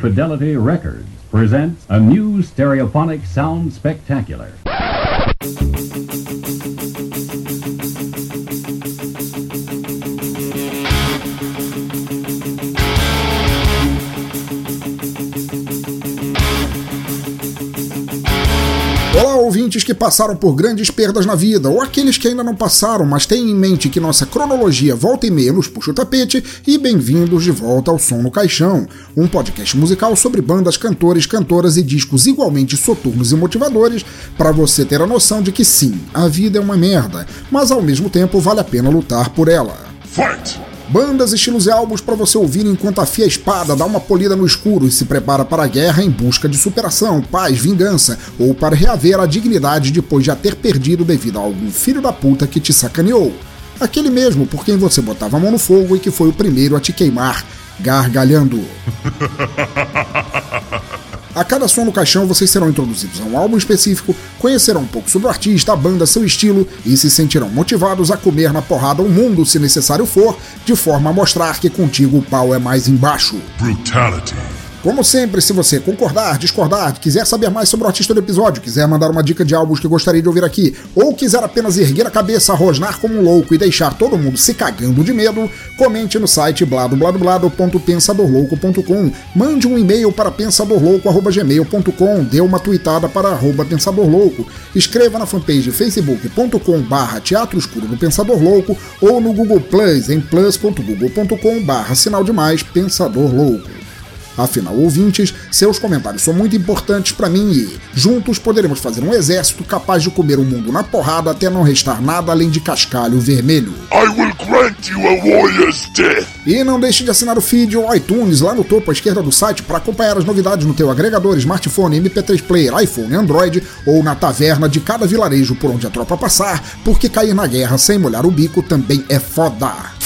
Fidelity Records presents a new stereophonic sound spectacular. Ouvintes que passaram por grandes perdas na vida, ou aqueles que ainda não passaram, mas têm em mente que nossa cronologia volta e meia nos puxa o tapete, e bem-vindos de volta ao Som no Caixão, um podcast musical sobre bandas, cantores, cantoras e discos igualmente soturnos e motivadores, para você ter a noção de que sim, a vida é uma merda, mas ao mesmo tempo vale a pena lutar por ela. Bandas, estilos e álbuns para você ouvir enquanto afia a espada, dá uma polida no escuro e se prepara para a guerra em busca de superação, paz, vingança ou para reaver a dignidade depois de a ter perdido devido a algum filho da puta que te sacaneou. Aquele mesmo por quem você botava a mão no fogo e que foi o primeiro a te queimar, gargalhando. A cada som no caixão vocês serão introduzidos a um álbum específico, conhecerão um pouco sobre o artista, a banda, seu estilo e se sentirão motivados a comer na porrada o mundo se necessário for, de forma a mostrar que contigo o pau é mais embaixo. Brutality. Como sempre, se você concordar, discordar, quiser saber mais sobre o artista do episódio, quiser mandar uma dica de álbuns que gostaria de ouvir aqui, ou quiser apenas erguer a cabeça, rosnar como um louco e deixar todo mundo se cagando de medo, comente no site bladobladoblado.pensadorlouco.com, mande um e-mail para pensadorlouco.gmail.com, dê uma tweetada para arroba pensadorlouco, escreva na fanpage facebook.com barra teatro escuro do Pensador Louco ou no Google Plus em plus.google.com barra sinal de mais Pensador Louco. Afinal, ouvintes, seus comentários são muito importantes para mim e, juntos, poderemos fazer um exército capaz de comer o mundo na porrada até não restar nada além de cascalho vermelho. I will grant you a warrior's death. E não deixe de assinar o feed ou iTunes lá no topo à esquerda do site para acompanhar as novidades no teu agregador, smartphone, MP3 player, iPhone, Android ou na taverna de cada vilarejo por onde a tropa passar, porque cair na guerra sem molhar o bico também é foda.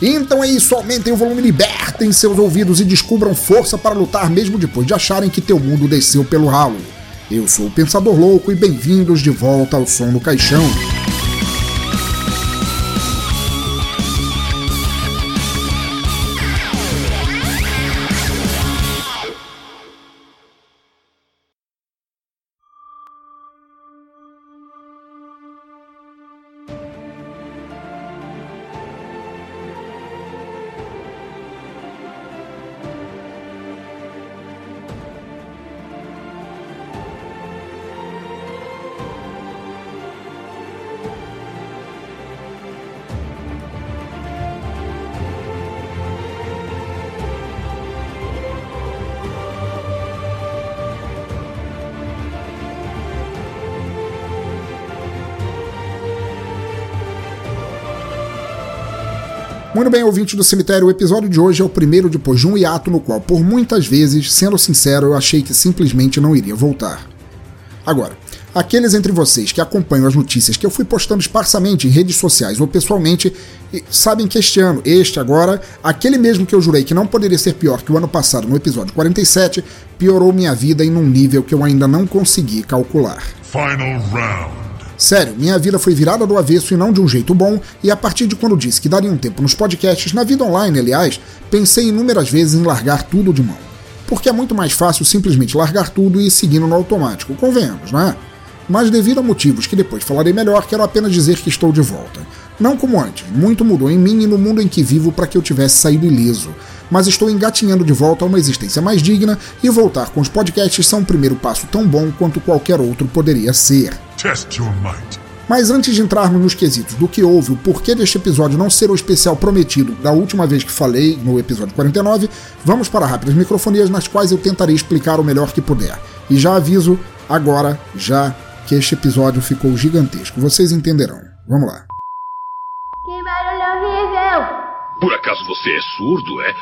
Então é isso, aumentem o volume, libertem seus ouvidos e descubram força para lutar mesmo depois de acharem que teu mundo desceu pelo ralo. Eu sou o Pensador Louco e bem-vindos de volta ao Som no Caixão. Muito bem, ouvinte do cemitério, o episódio de hoje é o primeiro depois de um hiato no qual, por muitas vezes, sendo sincero, eu achei que simplesmente não iria voltar. Agora, aqueles entre vocês que acompanham as notícias que eu fui postando esparsamente em redes sociais ou pessoalmente, sabem que este ano, este agora, aquele mesmo que eu jurei que não poderia ser pior que o ano passado no episódio 47, piorou minha vida em um nível que eu ainda não consegui calcular. Final round. Sério, minha vida foi virada do avesso e não de um jeito bom, e a partir de quando disse que daria um tempo nos podcasts, na vida online, aliás, pensei inúmeras vezes em largar tudo de mão. Porque é muito mais fácil simplesmente largar tudo e ir seguindo no automático, convenhamos, não é? Mas devido a motivos que depois falarei melhor, quero apenas dizer que estou de volta. Não como antes, muito mudou em mim e no mundo em que vivo para que eu tivesse saído ileso. Mas estou engatinhando de volta a uma existência mais digna e voltar com os podcasts são um primeiro passo tão bom quanto qualquer outro poderia ser. Test your might. Mas antes de entrarmos nos quesitos do que houve, o porquê deste episódio não ser o especial prometido da última vez que falei, no episódio 49, vamos para rápidas microfonias nas quais eu tentarei explicar o melhor que puder. E já aviso, agora já que este episódio ficou gigantesco. Vocês entenderão. Vamos lá. Que barulho horrível! Por acaso você é surdo, é?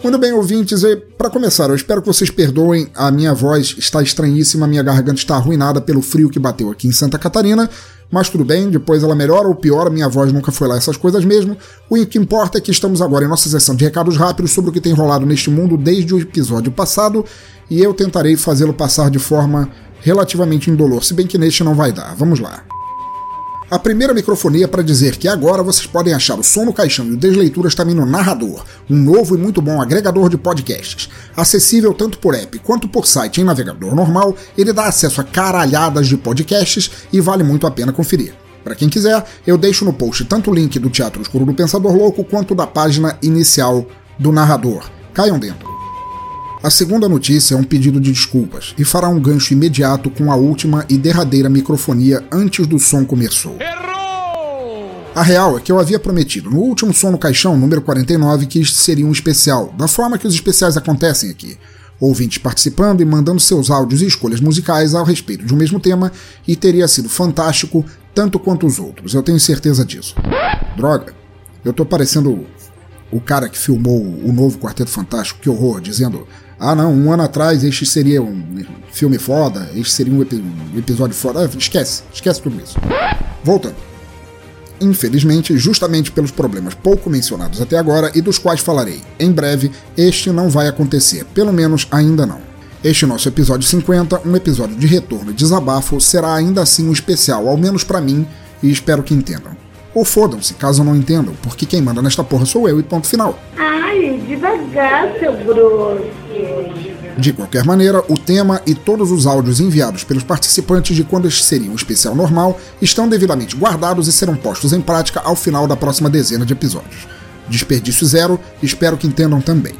Muito bem, ouvintes, para começar, eu espero que vocês perdoem, a minha voz está estranhíssima, minha garganta está arruinada pelo frio que bateu aqui em Santa Catarina, mas tudo bem, depois ela melhora ou piora, minha voz nunca foi lá essas coisas mesmo. O que importa é que estamos agora em nossa sessão de recados rápidos sobre o que tem rolado neste mundo desde o episódio passado, e eu tentarei fazê-lo passar de forma relativamente indolor, se bem que neste não vai dar. Vamos lá. A primeira microfonia para dizer que agora vocês podem achar o Som no Caixão e o Desleituras também no Narrador, um novo e muito bom agregador de podcasts. Acessível tanto por app quanto por site em navegador normal, ele dá acesso a caralhadas de podcasts e vale muito a pena conferir. Para quem quiser, eu deixo no post tanto o link do Teatro Escuro do Pensador Louco quanto da página inicial do Narrador. Caiam dentro. A segunda notícia é um pedido de desculpas e fará um gancho imediato com a última e derradeira microfonia antes do som começou. A real é que eu havia prometido no último som no caixão, número 49, que este seria um especial, da forma que os especiais acontecem aqui. Ouvintes participando e mandando seus áudios e escolhas musicais ao respeito de um mesmo tema, e teria sido fantástico tanto quanto os outros, eu tenho certeza disso. Droga, eu tô parecendo o cara que filmou o novo Quarteto Fantástico, que horror, dizendo: ah, não, um ano atrás este seria um filme foda, este seria um, um episódio foda. Ah, esquece, esquece tudo isso. Voltando. Infelizmente, justamente pelos problemas pouco mencionados até agora e dos quais falarei em breve, este não vai acontecer, pelo menos ainda não. Este nosso episódio 50, um episódio de retorno e desabafo, será ainda assim um especial, ao menos para mim, e espero que entendam. Ou fodam-se, caso não entendam, porque quem manda nesta porra sou eu e ponto final. Ai, devagar, seu grosso. De qualquer maneira, o tema e todos os áudios enviados pelos participantes de quando este seria um especial normal estão devidamente guardados e serão postos em prática ao final da próxima dezena de episódios. Desperdício zero, espero que entendam também.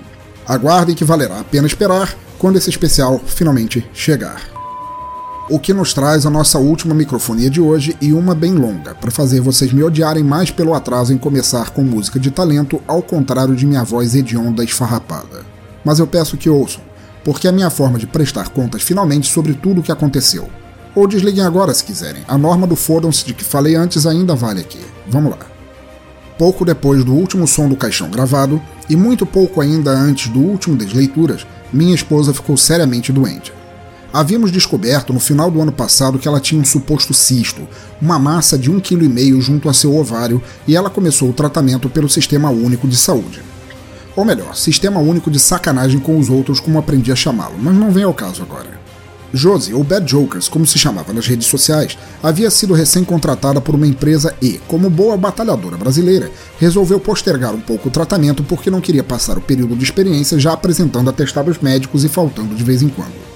Aguardem que valerá a pena esperar quando esse especial finalmente chegar. O que nos traz a nossa última microfonia de hoje e uma bem longa, para fazer vocês me odiarem mais pelo atraso em começar com música de talento, ao contrário de minha voz hedionda esfarrapada. Mas eu peço que ouçam, porque é a minha forma de prestar contas finalmente sobre tudo o que aconteceu. Ou desliguem agora se quiserem, a norma do fodam-se de que falei antes ainda vale aqui. Vamos lá. Pouco depois do último som do caixão gravado, e muito pouco ainda antes do último Desleituras, minha esposa ficou seriamente doente. Havíamos descoberto no final do ano passado que ela tinha um suposto cisto, uma massa de 1,5 kg junto a seu ovário, e ela começou o tratamento pelo Sistema Único de Saúde. Ou melhor, Sistema Único de Sacanagem com os outros, como aprendi a chamá-lo, mas não vem ao caso agora. Josie, ou Bad Jokers, como se chamava nas redes sociais, havia sido recém-contratada por uma empresa e, como boa batalhadora brasileira, resolveu postergar um pouco o tratamento porque não queria passar o período de experiência já apresentando atestados médicos e faltando de vez em quando.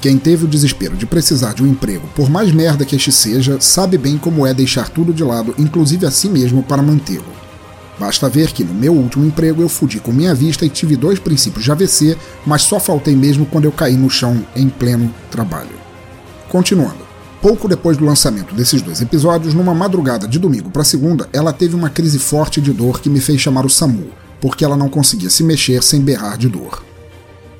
Quem teve o desespero de precisar de um emprego, por mais merda que este seja, sabe bem como é deixar tudo de lado, inclusive a si mesmo, para mantê-lo. Basta ver que no meu último emprego eu fudi com minha vista e tive dois princípios de AVC, mas só faltei mesmo quando eu caí no chão em pleno trabalho. Continuando. Pouco depois do lançamento desses dois episódios, numa madrugada de domingo para segunda, ela teve uma crise forte de dor que me fez chamar o SAMU, porque ela não conseguia se mexer sem berrar de dor.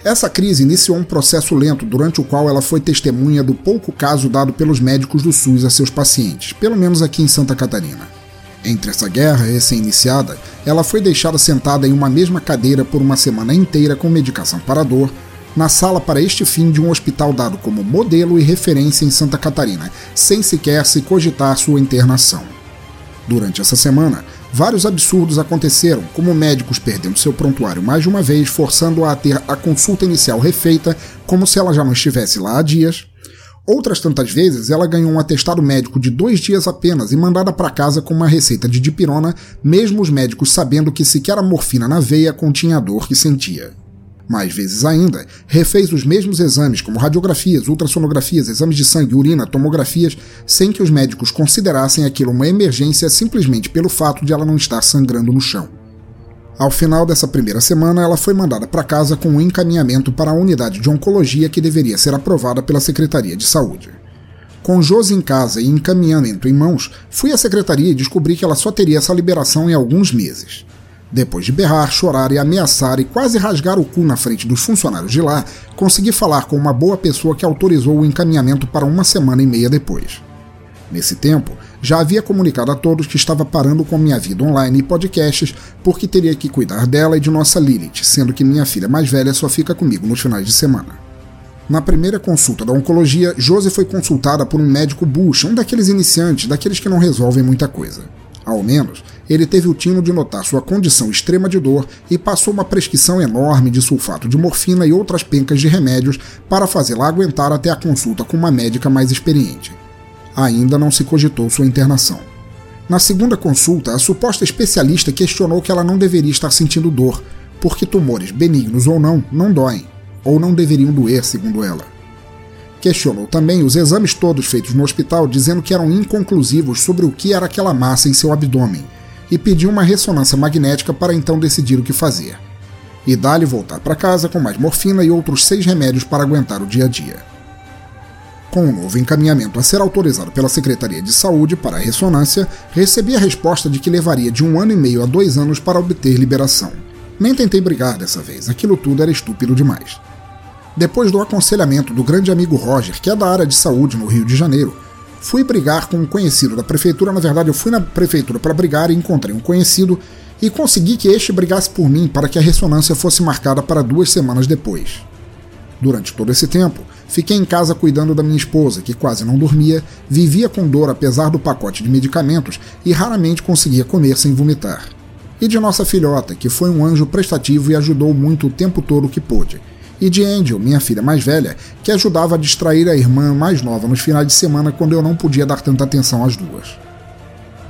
Essa crise iniciou um processo lento durante o qual ela foi testemunha do pouco caso dado pelos médicos do SUS a seus pacientes, pelo menos aqui em Santa Catarina. Entre essa guerra recém-iniciada, ela foi deixada sentada em uma mesma cadeira por uma semana inteira com medicação para dor, na sala para este fim de um hospital dado como modelo e referência em Santa Catarina, sem sequer se cogitar sua internação. Durante essa semana, Vários absurdos aconteceram, como médicos perdendo seu prontuário mais de uma vez, forçando-a a ter a consulta inicial refeita, como se ela já não estivesse lá há dias. Outras tantas vezes, ela ganhou um atestado médico de dois dias apenas e mandada para casa com uma receita de dipirona, mesmo os médicos sabendo que sequer a morfina na veia continha a dor que sentia. Mais vezes ainda, refez os mesmos exames, como radiografias, ultrassonografias, exames de sangue, urina, tomografias, sem que os médicos considerassem aquilo uma emergência simplesmente pelo fato de ela não estar sangrando no chão. Ao final dessa primeira semana, ela foi mandada para casa com um encaminhamento para a unidade de oncologia que deveria ser aprovada pela Secretaria de Saúde. Com Josi em casa e encaminhamento em mãos, fui à secretaria e descobri que ela só teria essa liberação em alguns meses. Depois de berrar, chorar e ameaçar e quase rasgar o cu na frente dos funcionários de lá, consegui falar com uma boa pessoa que autorizou o encaminhamento para uma semana e meia depois. Nesse tempo, já havia comunicado a todos que estava parando com minha vida online e podcasts porque teria que cuidar dela e de nossa Lilith, sendo que minha filha mais velha só fica comigo nos finais de semana. Na primeira consulta da oncologia, Josie foi consultada por um médico bucha, um daqueles iniciantes, daqueles que não resolvem muita coisa. Ao menos, ele teve o tino de notar sua condição extrema de dor e passou uma prescrição enorme de sulfato de morfina e outras pencas de remédios para fazê-la aguentar até a consulta com uma médica mais experiente. Ainda não se cogitou sua internação. Na segunda consulta, a suposta especialista questionou que ela não deveria estar sentindo dor, porque tumores, benignos ou não, não doem, ou não deveriam doer, segundo ela. Questionou também os exames todos feitos no hospital, dizendo que eram inconclusivos sobre o que era aquela massa em seu abdômen, e pediu uma ressonância magnética para então decidir o que fazer. E dá-lhe voltar para casa com mais morfina e outros seis remédios para aguentar o dia a dia. Com o um novo encaminhamento a ser autorizado pela Secretaria de Saúde para a ressonância, recebi a resposta de que levaria de um ano e meio a dois anos para obter liberação. Nem tentei brigar dessa vez, aquilo tudo era estúpido demais. Depois do aconselhamento do grande amigo Roger, que é da área de saúde no Rio de Janeiro, fui brigar com um conhecido da prefeitura. Na verdade, eu fui na prefeitura para brigar e encontrei um conhecido e consegui que este brigasse por mim para que a ressonância fosse marcada para duas semanas depois. Durante todo esse tempo, fiquei em casa cuidando da minha esposa, que quase não dormia, vivia com dor apesar do pacote de medicamentos e raramente conseguia comer sem vomitar. E de nossa filhota, que foi um anjo prestativo e ajudou muito o tempo todo que pôde e de Angel, minha filha mais velha, que ajudava a distrair a irmã mais nova nos finais de semana quando eu não podia dar tanta atenção às duas.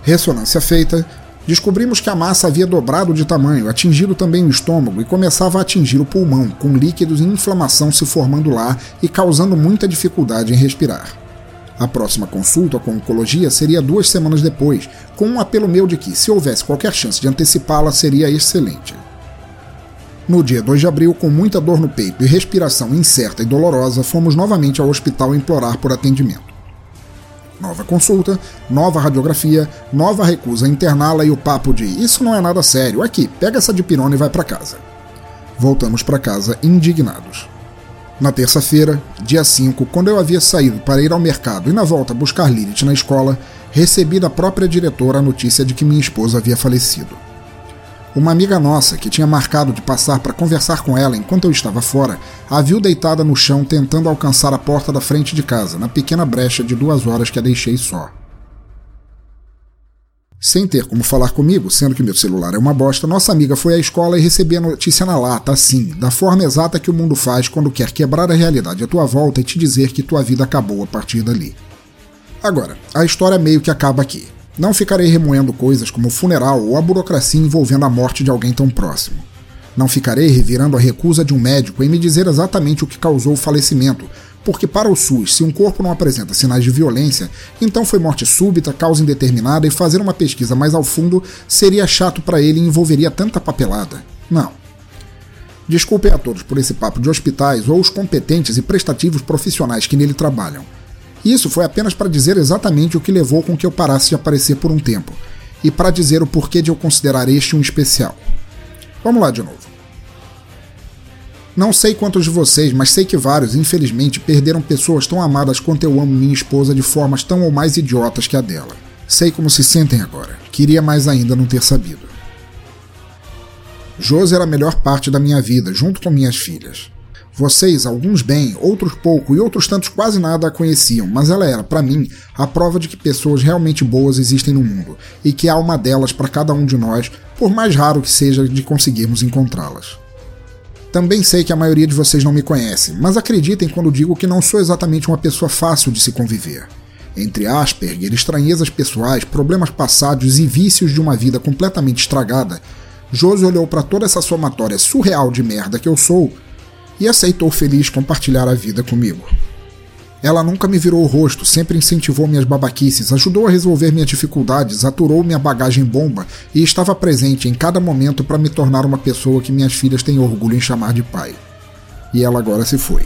Ressonância feita, descobrimos que a massa havia dobrado de tamanho, atingido também o estômago e começava a atingir o pulmão, com líquidos e inflamação se formando lá e causando muita dificuldade em respirar. A próxima consulta com oncologia seria duas semanas depois, com um apelo meu de que, se houvesse qualquer chance de antecipá-la, seria excelente. No dia 2 de abril, com muita dor no peito e respiração incerta e dolorosa, fomos novamente ao hospital implorar por atendimento. Nova consulta, nova radiografia, nova recusa interná-la e o papo de isso não é nada sério, aqui, pega essa dipirona e vai para casa. Voltamos para casa indignados. Na terça-feira, dia 5, quando eu havia saído para ir ao mercado e na volta buscar Lilith na escola, recebi da própria diretora a notícia de que minha esposa havia falecido. Uma amiga nossa, que tinha marcado de passar para conversar com ela enquanto eu estava fora, a viu deitada no chão tentando alcançar a porta da frente de casa, na pequena brecha de duas horas que a deixei só. Sem ter como falar comigo, sendo que meu celular é uma bosta, nossa amiga foi à escola e recebeu a notícia na lata, assim, da forma exata que o mundo faz quando quer quebrar a realidade à tua volta e te dizer que tua vida acabou a partir dali. Agora, a história meio que acaba aqui. Não ficarei remoendo coisas como o funeral ou a burocracia envolvendo a morte de alguém tão próximo. Não ficarei revirando a recusa de um médico em me dizer exatamente o que causou o falecimento, porque para o SUS, se um corpo não apresenta sinais de violência, então foi morte súbita, causa indeterminada e fazer uma pesquisa mais ao fundo seria chato para ele e envolveria tanta papelada. Não. Desculpem a todos por esse papo de hospitais ou os competentes e prestativos profissionais que nele trabalham. Isso foi apenas para dizer exatamente o que levou com que eu parasse de aparecer por um tempo, e para dizer o porquê de eu considerar este um especial. Vamos lá de novo. Não sei quantos de vocês, mas sei que vários, infelizmente, perderam pessoas tão amadas quanto eu amo minha esposa de formas tão ou mais idiotas que a dela. Sei como se sentem agora. Queria mais ainda não ter sabido. Josi era a melhor parte da minha vida, junto com minhas filhas. Vocês, alguns bem, outros pouco e outros tantos quase nada a conheciam, mas ela era, para mim, a prova de que pessoas realmente boas existem no mundo e que há uma delas para cada um de nós, por mais raro que seja de conseguirmos encontrá-las. Também sei que a maioria de vocês não me conhece, mas acreditem quando digo que não sou exatamente uma pessoa fácil de se conviver. Entre Asperger, estranhezas pessoais, problemas passados e vícios de uma vida completamente estragada, Josi olhou para toda essa somatória surreal de merda que eu sou e aceitou feliz compartilhar a vida comigo. Ela nunca me virou o rosto, sempre incentivou minhas babaquices, ajudou a resolver minhas dificuldades, aturou minha bagagem bomba e estava presente em cada momento para me tornar uma pessoa que minhas filhas têm orgulho em chamar de pai. E ela agora se foi.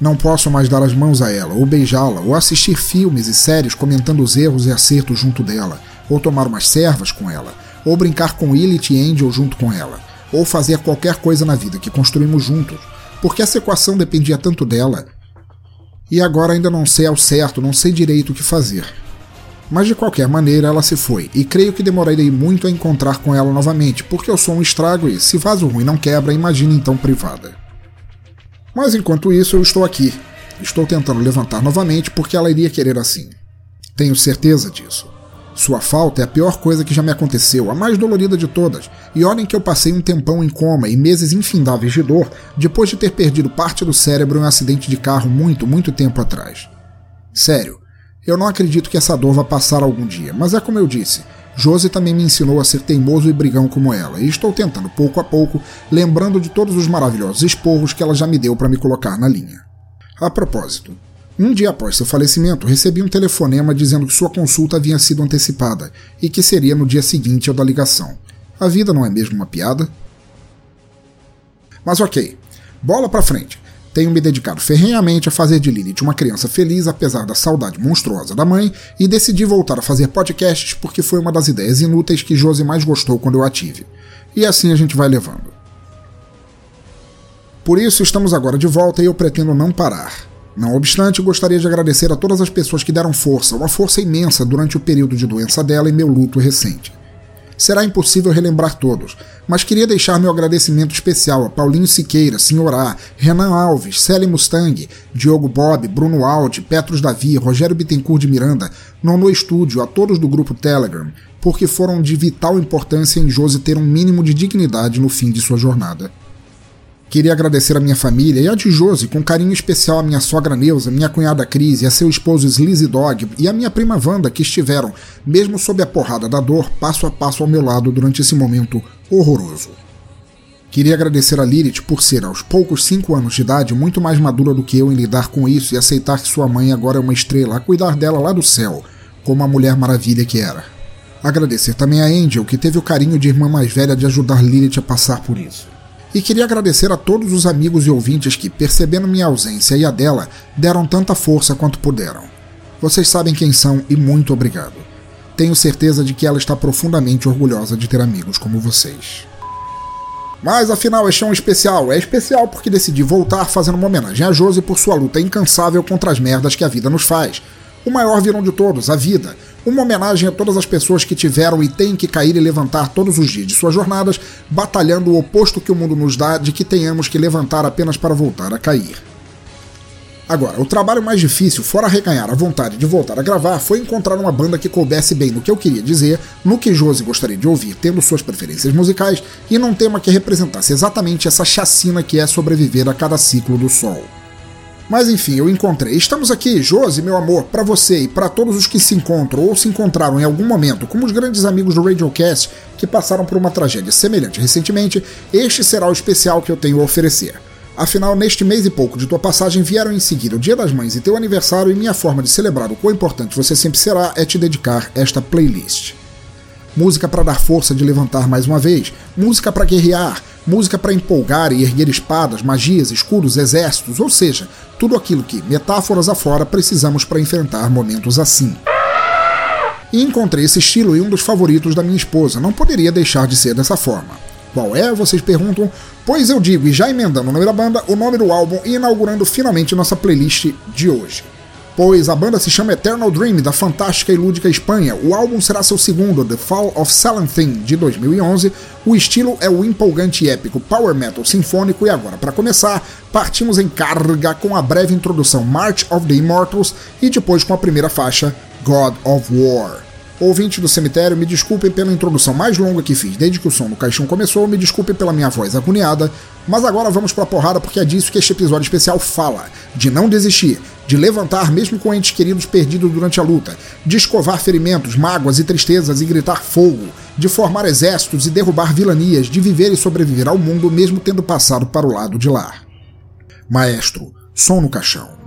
Não posso mais dar as mãos a ela, ou beijá-la, ou assistir filmes e séries comentando os erros e acertos junto dela, ou tomar umas servas com ela, ou brincar com Lilith e Angel junto com ela, ou fazer qualquer coisa na vida que construímos juntos, porque essa equação dependia tanto dela. E agora ainda não sei ao certo, não sei direito o que fazer. Mas de qualquer maneira ela se foi, e creio que demorarei muito a encontrar com ela novamente, porque eu sou um estrago e, se vaso ruim não quebra, imagine então privada. Mas enquanto isso, eu estou aqui. Estou tentando levantar novamente porque ela iria querer assim. Tenho certeza disso. Sua falta é a pior coisa que já me aconteceu, a mais dolorida de todas, e olhem que eu passei um tempão em coma e meses infindáveis de dor depois de ter perdido parte do cérebro em um acidente de carro muito, muito tempo atrás. Sério, eu não acredito que essa dor vá passar algum dia, mas é como eu disse, Josie também me ensinou a ser teimoso e brigão como ela, e estou tentando pouco a pouco, lembrando de todos os maravilhosos esporros que ela já me deu para me colocar na linha. A propósito, um dia após seu falecimento, recebi um telefonema dizendo que sua consulta havia sido antecipada e que seria no dia seguinte ao da ligação. A vida não é mesmo uma piada? Mas ok, bola pra frente. Tenho me dedicado ferrenhamente a fazer de Lilith uma criança feliz apesar da saudade monstruosa da mãe e decidi voltar a fazer podcasts porque foi uma das ideias inúteis que Josie mais gostou quando eu a tive. E assim a gente vai levando. Por isso estamos agora de volta e eu pretendo não parar. Não obstante, gostaria de agradecer a todas as pessoas que deram força, uma força imensa durante o período de doença dela e meu luto recente. Será impossível relembrar todos, mas queria deixar meu agradecimento especial a Paulinho Siqueira, Senhorá, Renan Alves, Célia Mustang, Diogo Bob, Bruno Aldi, Petros Davi, Rogério Bittencourt de Miranda, Nono Estúdio, a todos do grupo Telegram, porque foram de vital importância em Josi ter um mínimo de dignidade no fim de sua jornada. Queria agradecer a minha família e a de Josi, com carinho especial a minha sogra Neuza, minha cunhada Cris e a seu esposo Slizzy Dog e a minha prima Wanda, que estiveram, mesmo sob a porrada da dor, passo a passo ao meu lado durante esse momento horroroso. Queria agradecer a Lilith por ser, aos poucos 5 anos de idade, muito mais madura do que eu em lidar com isso e aceitar que sua mãe agora é uma estrela a cuidar dela lá do céu, como a Mulher Maravilha que era. Agradecer também a Angel, que teve o carinho de irmã mais velha de ajudar Lilith a passar por isso. E queria agradecer a todos os amigos e ouvintes que, percebendo minha ausência e a dela, deram tanta força quanto puderam. Vocês sabem quem são e muito obrigado. Tenho certeza de que ela está profundamente orgulhosa de ter amigos como vocês. Mas afinal, este é um especial. É especial porque decidi voltar fazendo uma homenagem a Josie por sua luta incansável contra as merdas que a vida nos faz. O maior vilão de todos, a vida, uma homenagem a todas as pessoas que tiveram e têm que cair e levantar todos os dias de suas jornadas, batalhando o oposto que o mundo nos dá de que tenhamos que levantar apenas para voltar a cair. Agora, o trabalho mais difícil, fora reganhar a vontade de voltar a gravar, foi encontrar uma banda que coubesse bem no que eu queria dizer, no que Josi gostaria de ouvir, tendo suas preferências musicais, e num tema que representasse exatamente essa chacina que é sobreviver a cada ciclo do sol. Mas enfim, eu encontrei. Estamos aqui, Josi, meu amor, para você e para todos os que se encontram ou se encontraram em algum momento, como os grandes amigos do Radiocast que passaram por uma tragédia semelhante recentemente, este será o especial que eu tenho a oferecer. Afinal, neste mês e pouco de tua passagem vieram em seguida o Dia das Mães e teu aniversário, e minha forma de celebrar o quão importante você sempre será é te dedicar esta playlist. Música para dar força de levantar mais uma vez, música para guerrear, música para empolgar e erguer espadas, magias, escudos, exércitos, ou seja, tudo aquilo que, metáforas afora, precisamos para enfrentar momentos assim. E encontrei esse estilo em um dos favoritos da minha esposa, não poderia deixar de ser dessa forma. Qual é? Vocês perguntam? Pois eu digo, e já emendando o nome da banda, o nome do álbum e inaugurando finalmente nossa playlist de hoje pois a banda se chama Eternal Dream, da fantástica e lúdica Espanha. O álbum será seu segundo, The Fall of Silent Thing, de 2011. O estilo é o empolgante e épico power metal sinfônico, e agora, para começar, partimos em carga com a breve introdução March of the Immortals e depois com a primeira faixa, God of War. Ouvinte do cemitério, me desculpem pela introdução mais longa que fiz desde que o som do caixão começou, me desculpem pela minha voz agoniada, mas agora vamos pra porrada porque é disso que este episódio especial fala: de não desistir, de levantar mesmo com entes queridos perdidos durante a luta, de escovar ferimentos, mágoas e tristezas e gritar fogo, de formar exércitos e derrubar vilanias, de viver e sobreviver ao mundo mesmo tendo passado para o lado de lá. Maestro, som no caixão.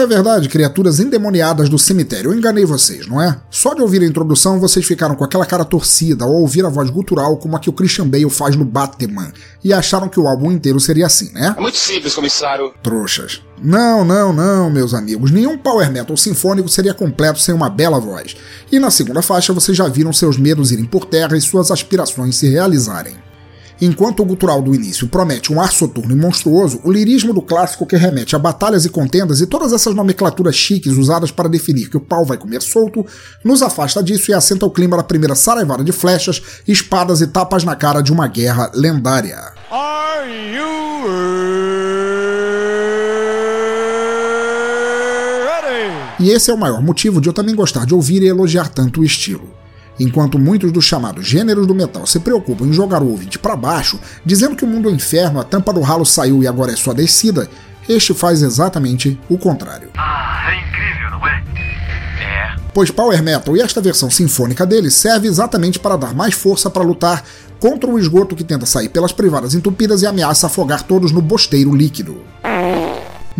Fala a verdade, criaturas endemoniadas do cemitério, eu enganei vocês, não é? Só de ouvir a introdução vocês ficaram com aquela cara torcida ao ouvir a voz gutural como a que o Christian Bale faz no Batman e acharam que o álbum inteiro seria assim, né? É muito simples, comissário. Trouxas. Não, não, não, meus amigos. Nenhum power metal sinfônico seria completo sem uma bela voz. E na segunda faixa vocês já viram seus medos irem por terra e suas aspirações se realizarem. Enquanto o gutural do início promete um ar soturno e monstruoso, o lirismo do clássico que remete a batalhas e contendas e todas essas nomenclaturas chiques usadas para definir que o pau vai comer solto, nos afasta disso e assenta o clima da primeira saraivada de flechas, espadas e tapas na cara de uma guerra lendária. Are you? E esse é o maior motivo de eu também gostar de ouvir e elogiar tanto o estilo. Enquanto muitos dos chamados gêneros do metal se preocupam em jogar o ouvinte para baixo, dizendo que o mundo é inferno, a tampa do ralo saiu e agora é só descida, este faz exatamente o contrário. Ah, é incrível, não é? É. Pois Power Metal e esta versão sinfônica dele serve exatamente para dar mais força para lutar contra o esgoto que tenta sair pelas privadas entupidas e ameaça afogar todos no bosteiro líquido.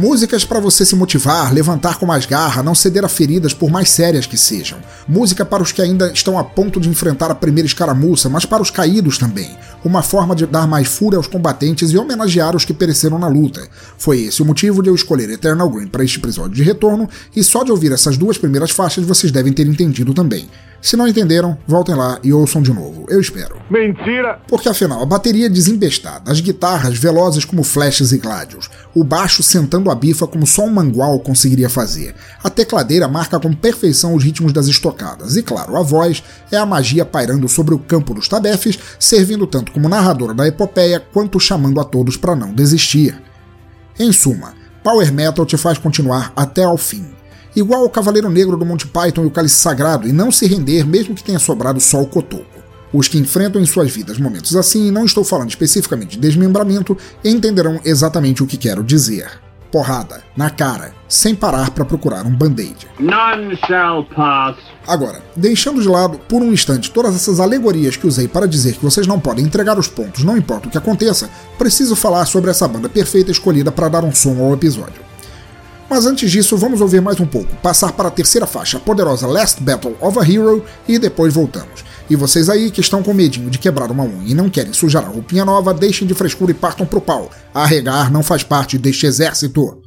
Músicas para você se motivar, levantar com mais garra, não ceder a feridas por mais sérias que sejam. Música para os que ainda estão a ponto de enfrentar a primeira escaramuça, mas para os caídos também. Uma forma de dar mais fúria aos combatentes e homenagear os que pereceram na luta. Foi esse o motivo de eu escolher Eternal Green para este episódio de retorno, e só de ouvir essas duas primeiras faixas vocês devem ter entendido também. Se não entenderam, voltem lá e ouçam de novo. Eu espero. Mentira! Porque afinal, a bateria desembestada, as guitarras velozes como flechas e gládios, o baixo sentando a bifa como só um mangual conseguiria fazer, a tecladeira marca com perfeição os ritmos das estocadas, e claro, a voz é a magia pairando sobre o campo dos tabefes, servindo tanto como narradora da epopeia quanto chamando a todos para não desistir. Em suma, Power Metal te faz continuar até ao fim igual ao Cavaleiro Negro do Monte Python e o Cálice Sagrado, e não se render mesmo que tenha sobrado só o cotoco. Os que enfrentam em suas vidas momentos assim, e não estou falando especificamente de desmembramento, entenderão exatamente o que quero dizer. Porrada, na cara, sem parar para procurar um band-aid. Agora, deixando de lado por um instante todas essas alegorias que usei para dizer que vocês não podem entregar os pontos, não importa o que aconteça, preciso falar sobre essa banda perfeita escolhida para dar um som ao episódio. Mas antes disso, vamos ouvir mais um pouco, passar para a terceira faixa, a poderosa Last Battle of a Hero, e depois voltamos. E vocês aí que estão com medinho de quebrar uma unha e não querem sujar a roupinha nova, deixem de frescura e partam pro pau. Arregar não faz parte deste exército.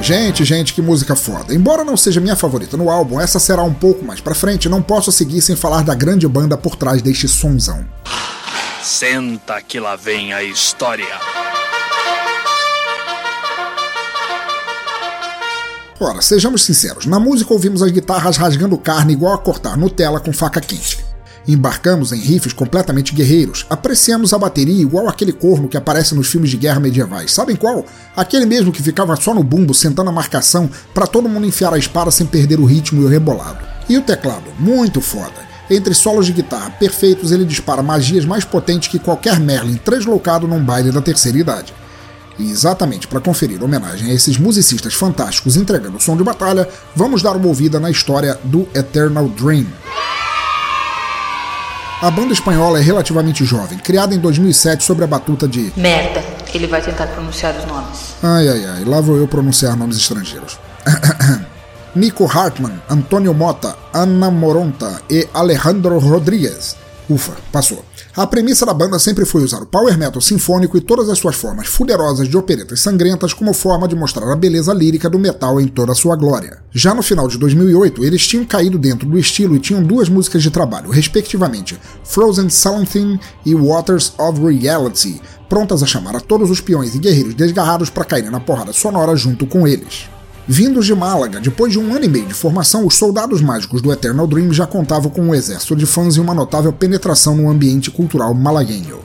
Gente, gente, que música foda. Embora não seja minha favorita no álbum, essa será um pouco mais pra frente, não posso seguir sem falar da grande banda por trás deste sonzão. Senta que lá vem a história. Ora, sejamos sinceros, na música ouvimos as guitarras rasgando carne igual a cortar Nutella com faca quente. Embarcamos em riffs completamente guerreiros, apreciamos a bateria igual aquele corno que aparece nos filmes de guerra medievais. Sabem qual? Aquele mesmo que ficava só no bumbo sentando a marcação para todo mundo enfiar a espada sem perder o ritmo e o rebolado. E o teclado, muito foda. Entre solos de guitarra perfeitos, ele dispara magias mais potentes que qualquer Merlin translocado num baile da terceira idade. E exatamente para conferir homenagem a esses musicistas fantásticos entregando o som de batalha, vamos dar uma ouvida na história do Eternal Dream. A banda espanhola é relativamente jovem, criada em 2007 sob a batuta de. Merda, ele vai tentar pronunciar os nomes. Ai ai ai, lá vou eu pronunciar nomes estrangeiros. Nico Hartmann, Antônio Mota, Ana Moronta e Alejandro Rodrigues. Ufa, passou. A premissa da banda sempre foi usar o power metal sinfônico e todas as suas formas fuderosas de operetas sangrentas como forma de mostrar a beleza lírica do metal em toda a sua glória. Já no final de 2008, eles tinham caído dentro do estilo e tinham duas músicas de trabalho, respectivamente Frozen Something e Waters of Reality, prontas a chamar a todos os peões e guerreiros desgarrados para caírem na porrada sonora junto com eles. Vindos de Málaga, depois de um ano e meio de formação, os soldados mágicos do Eternal Dream já contavam com um exército de fãs e uma notável penetração no ambiente cultural malaguenho.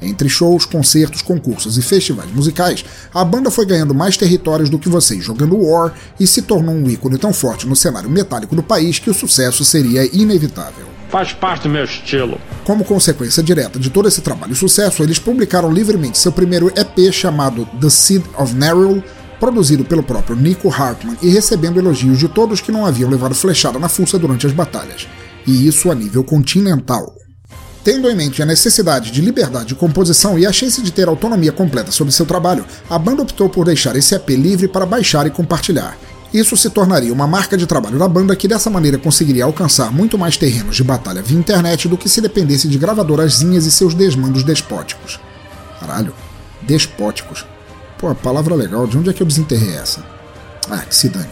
Entre shows, concertos, concursos e festivais musicais, a banda foi ganhando mais territórios do que vocês jogando War e se tornou um ícone tão forte no cenário metálico do país que o sucesso seria inevitável. Faz parte do meu estilo. Como consequência direta de todo esse trabalho e sucesso, eles publicaram livremente seu primeiro EP chamado The Seed of Nerul, produzido pelo próprio Nico Hartman e recebendo elogios de todos que não haviam levado flechada na fuça durante as batalhas, e isso a nível continental. Tendo em mente a necessidade de liberdade de composição e a chance de ter autonomia completa sobre seu trabalho, a banda optou por deixar esse EP livre para baixar e compartilhar. Isso se tornaria uma marca de trabalho da banda que dessa maneira conseguiria alcançar muito mais terrenos de batalha via internet do que se dependesse de gravadorazinhas e seus desmandos despóticos. Caralho, despóticos. Pô, palavra legal, de onde é que eu desenterrei essa? Ah, que se dane.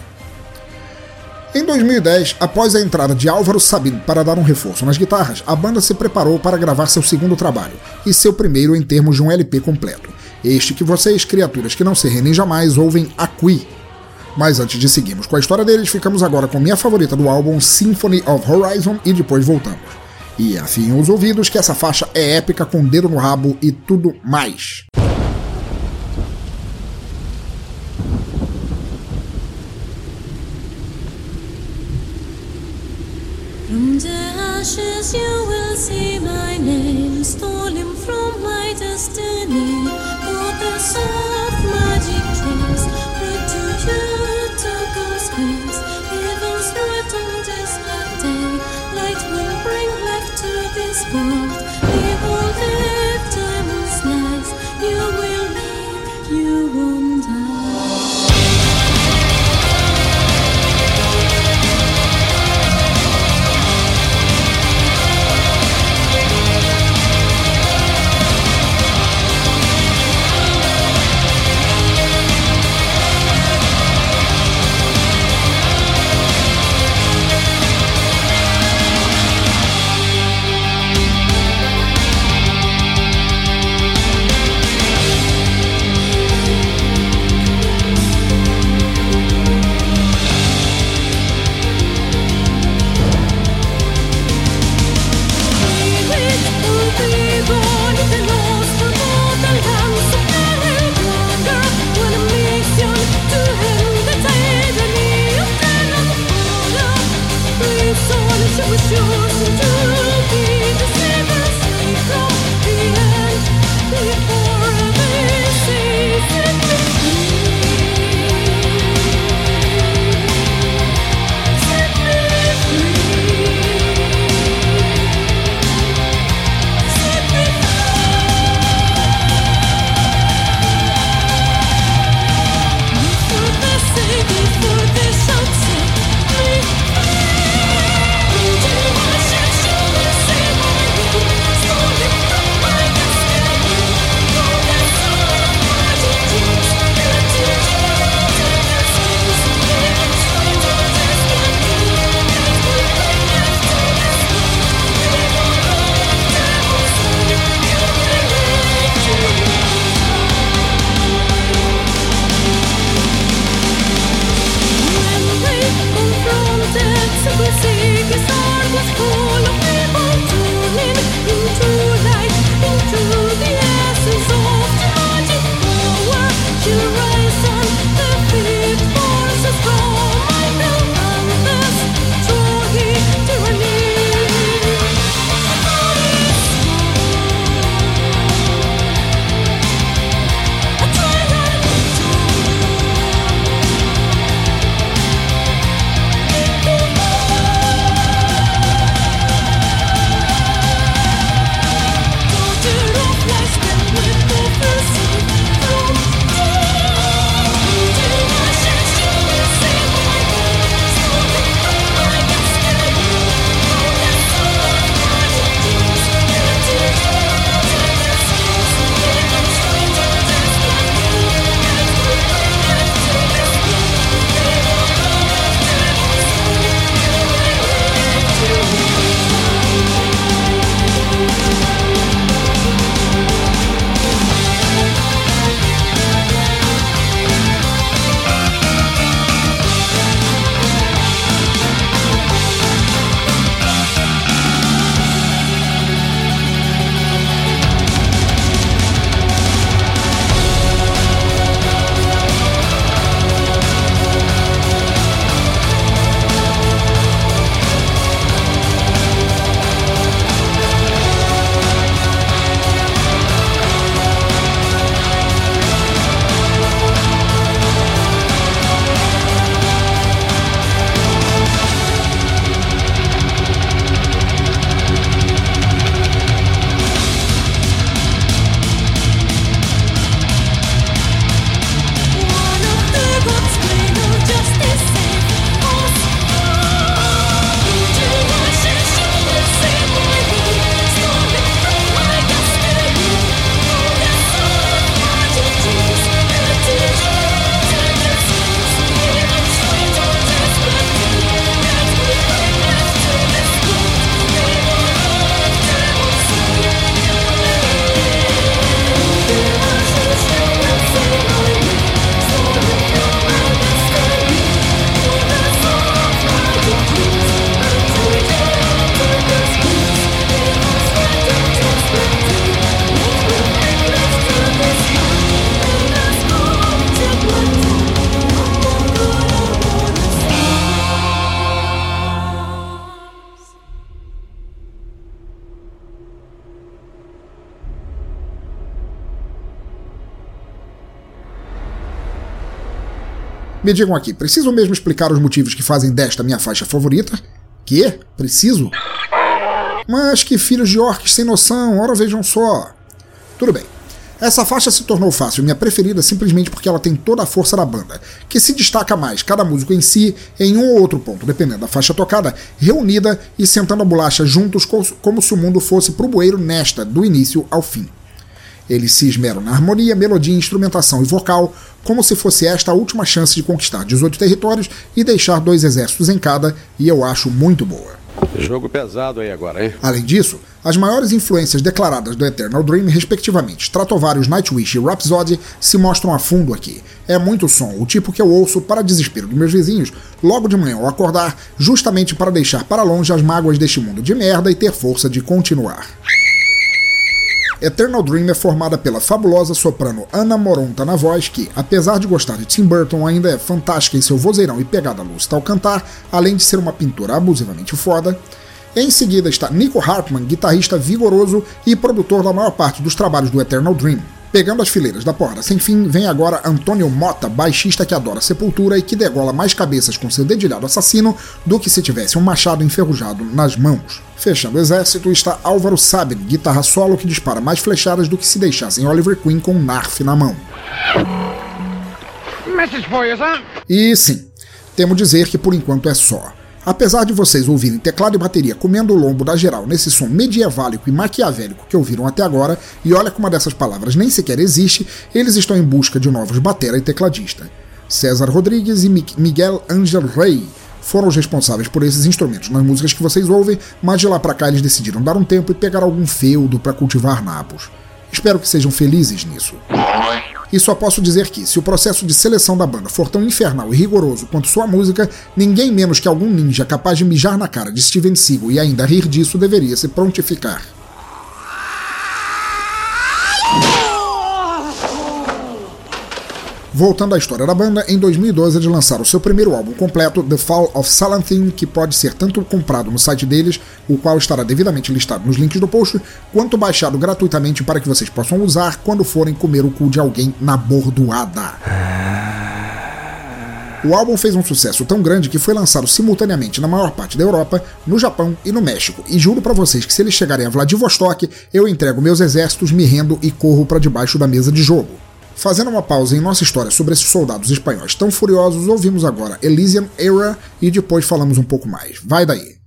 Em 2010, após a entrada de Álvaro Sabino para dar um reforço nas guitarras, a banda se preparou para gravar seu segundo trabalho, e seu primeiro em termos de um LP completo. Este que vocês, criaturas que não se rendem jamais, ouvem aqui. Mas antes de seguirmos com a história deles, ficamos agora com minha favorita do álbum Symphony of Horizon e depois voltamos. E afiem os ouvidos que essa faixa é épica com dedo no rabo e tudo mais. From the ashes you will see my name stolen from my destiny. Goddess of magic dreams, bring to you to God's grace. Evil's threatened is that day. Light will bring life to this world. Me digam aqui, preciso mesmo explicar os motivos que fazem desta minha faixa favorita? Que? Preciso? Mas que filhos de orques sem noção, ora vejam só. Tudo bem. Essa faixa se tornou fácil, minha preferida simplesmente porque ela tem toda a força da banda, que se destaca mais cada músico em si, em um ou outro ponto, dependendo da faixa tocada, reunida e sentando a bolacha juntos como se o mundo fosse pro bueiro nesta, do início ao fim. Eles se esmeram na harmonia, melodia, instrumentação e vocal, como se fosse esta a última chance de conquistar 18 territórios e deixar dois exércitos em cada, e eu acho muito boa. Jogo pesado aí agora, hein? Além disso, as maiores influências declaradas do Eternal Dream, respectivamente Stratovarius, Nightwish e Rhapsody, se mostram a fundo aqui. É muito som, o tipo que eu ouço para desespero dos meus vizinhos, logo de manhã ao acordar, justamente para deixar para longe as mágoas deste mundo de merda e ter força de continuar. Eternal Dream é formada pela fabulosa soprano Ana Moronta na voz, que, apesar de gostar de Tim Burton, ainda é fantástica em seu vozeirão e pegada lúcida ao cantar, além de ser uma pintora abusivamente foda. Em seguida está Nico Hartman, guitarrista vigoroso e produtor da maior parte dos trabalhos do Eternal Dream. Pegando as fileiras da porra sem fim, vem agora Antônio Mota, baixista que adora Sepultura e que degola mais cabeças com seu dedilhado assassino do que se tivesse um machado enferrujado nas mãos. Fechando o exército está Álvaro Sabin, guitarra solo que dispara mais flechadas do que se deixassem Oliver Queen com um Narf na mão. E sim, temo dizer que por enquanto é só. Apesar de vocês ouvirem teclado e bateria comendo o lombo da geral nesse som medieválico e maquiavélico que ouviram até agora, e olha como uma dessas palavras nem sequer existe, eles estão em busca de novos batera e tecladista. César Rodrigues e Miguel Angel Rey foram os responsáveis por esses instrumentos nas músicas que vocês ouvem, mas de lá para cá eles decidiram dar um tempo e pegar algum feudo para cultivar napos. Espero que sejam felizes nisso. E só posso dizer que, se o processo de seleção da banda for tão infernal e rigoroso quanto sua música, ninguém menos que algum ninja capaz de mijar na cara de Steven Seagal e ainda rir disso deveria se prontificar. Voltando à história da banda, em 2012 eles lançaram seu primeiro álbum completo, The Fall of Salanthine, que pode ser tanto comprado no site deles, o qual estará devidamente listado nos links do post, quanto baixado gratuitamente para que vocês possam usar quando forem comer o cu de alguém na bordoada. O álbum fez um sucesso tão grande que foi lançado simultaneamente na maior parte da Europa, no Japão e no México. E juro para vocês que se eles chegarem a Vladivostok, eu entrego meus exércitos, me rendo e corro para debaixo da mesa de jogo. Fazendo uma pausa em nossa história sobre esses soldados espanhóis tão furiosos, ouvimos agora Elysian Era e depois falamos um pouco mais. Vai daí!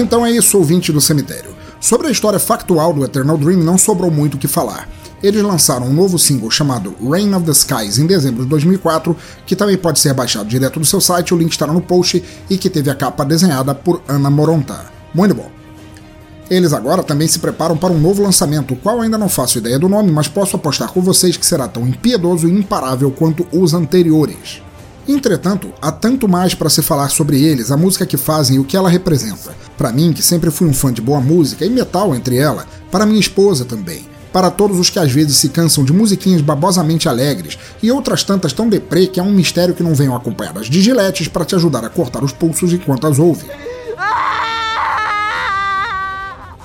Então é isso, ouvinte do cemitério. Sobre a história factual do Eternal Dream não sobrou muito o que falar. Eles lançaram um novo single chamado Rain of the Skies em dezembro de 2004, que também pode ser baixado direto do seu site, o link estará no post, e que teve a capa desenhada por Ana Moronta. Muito bom. Eles agora também se preparam para um novo lançamento, qual ainda não faço ideia do nome, mas posso apostar com vocês que será tão impiedoso e imparável quanto os anteriores. Entretanto, há tanto mais para se falar sobre eles, a música que fazem e o que ela representa. Para mim, que sempre fui um fã de boa música e metal entre ela, para minha esposa também. Para todos os que às vezes se cansam de musiquinhas babosamente alegres e outras tantas tão deprê que é um mistério que não venham acompanhadas de giletes para te ajudar a cortar os pulsos enquanto as ouve.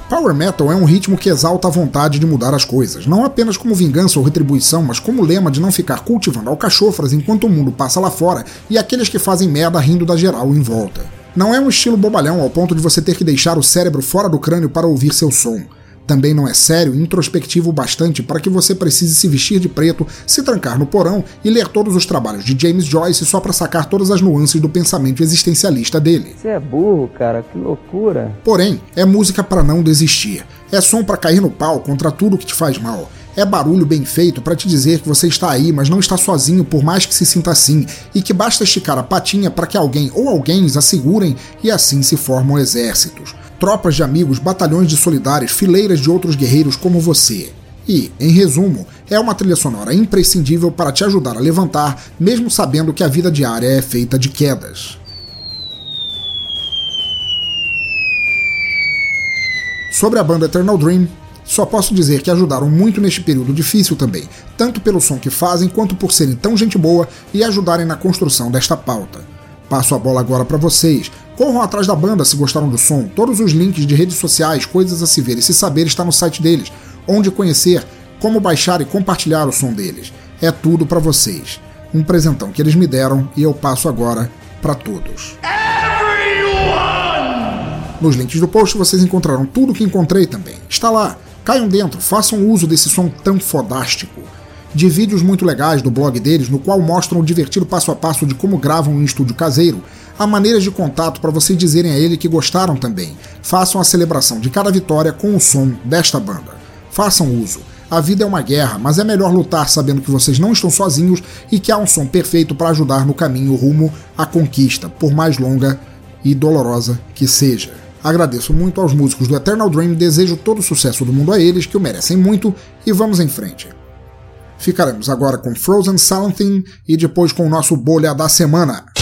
Power Metal é um ritmo que exalta a vontade de mudar as coisas, não apenas como vingança ou retribuição, mas como lema de não ficar cultivando alcachofras enquanto o mundo passa lá fora e aqueles que fazem merda rindo da geral em volta. Não é um estilo bobalhão ao ponto de você ter que deixar o cérebro fora do crânio para ouvir seu som. Também não é sério e introspectivo bastante para que você precise se vestir de preto, se trancar no porão e ler todos os trabalhos de James Joyce só para sacar todas as nuances do pensamento existencialista dele. Você é burro, cara, que loucura. Porém, é música para não desistir. É som para cair no pau contra tudo que te faz mal. É barulho bem feito para te dizer que você está aí, mas não está sozinho por mais que se sinta assim, e que basta esticar a patinha para que alguém ou alguém a segurem e assim se formam exércitos tropas de amigos, batalhões de solidários, fileiras de outros guerreiros como você. E, em resumo, é uma trilha sonora imprescindível para te ajudar a levantar, mesmo sabendo que a vida diária é feita de quedas. Sobre a banda Eternal Dream, só posso dizer que ajudaram muito neste período difícil também, tanto pelo som que fazem quanto por serem tão gente boa e ajudarem na construção desta pauta. Passo a bola agora para vocês, Corram atrás da banda se gostaram do som. Todos os links de redes sociais, coisas a se ver e se saber está no site deles, onde conhecer, como baixar e compartilhar o som deles. É tudo para vocês. Um presentão que eles me deram e eu passo agora para todos. Everyone! Nos links do post vocês encontrarão tudo que encontrei também. Está lá. Caiam dentro, façam uso desse som tão fodástico de vídeos muito legais do blog deles, no qual mostram o divertido passo a passo de como gravam em estúdio caseiro, há maneiras de contato para vocês dizerem a ele que gostaram também. Façam a celebração de cada vitória com o som desta banda. Façam uso. A vida é uma guerra, mas é melhor lutar sabendo que vocês não estão sozinhos e que há um som perfeito para ajudar no caminho rumo à conquista, por mais longa e dolorosa que seja. Agradeço muito aos músicos do Eternal Dream, desejo todo o sucesso do mundo a eles, que o merecem muito, e vamos em frente. Ficaremos agora com Frozen Something e depois com o nosso bolha da semana.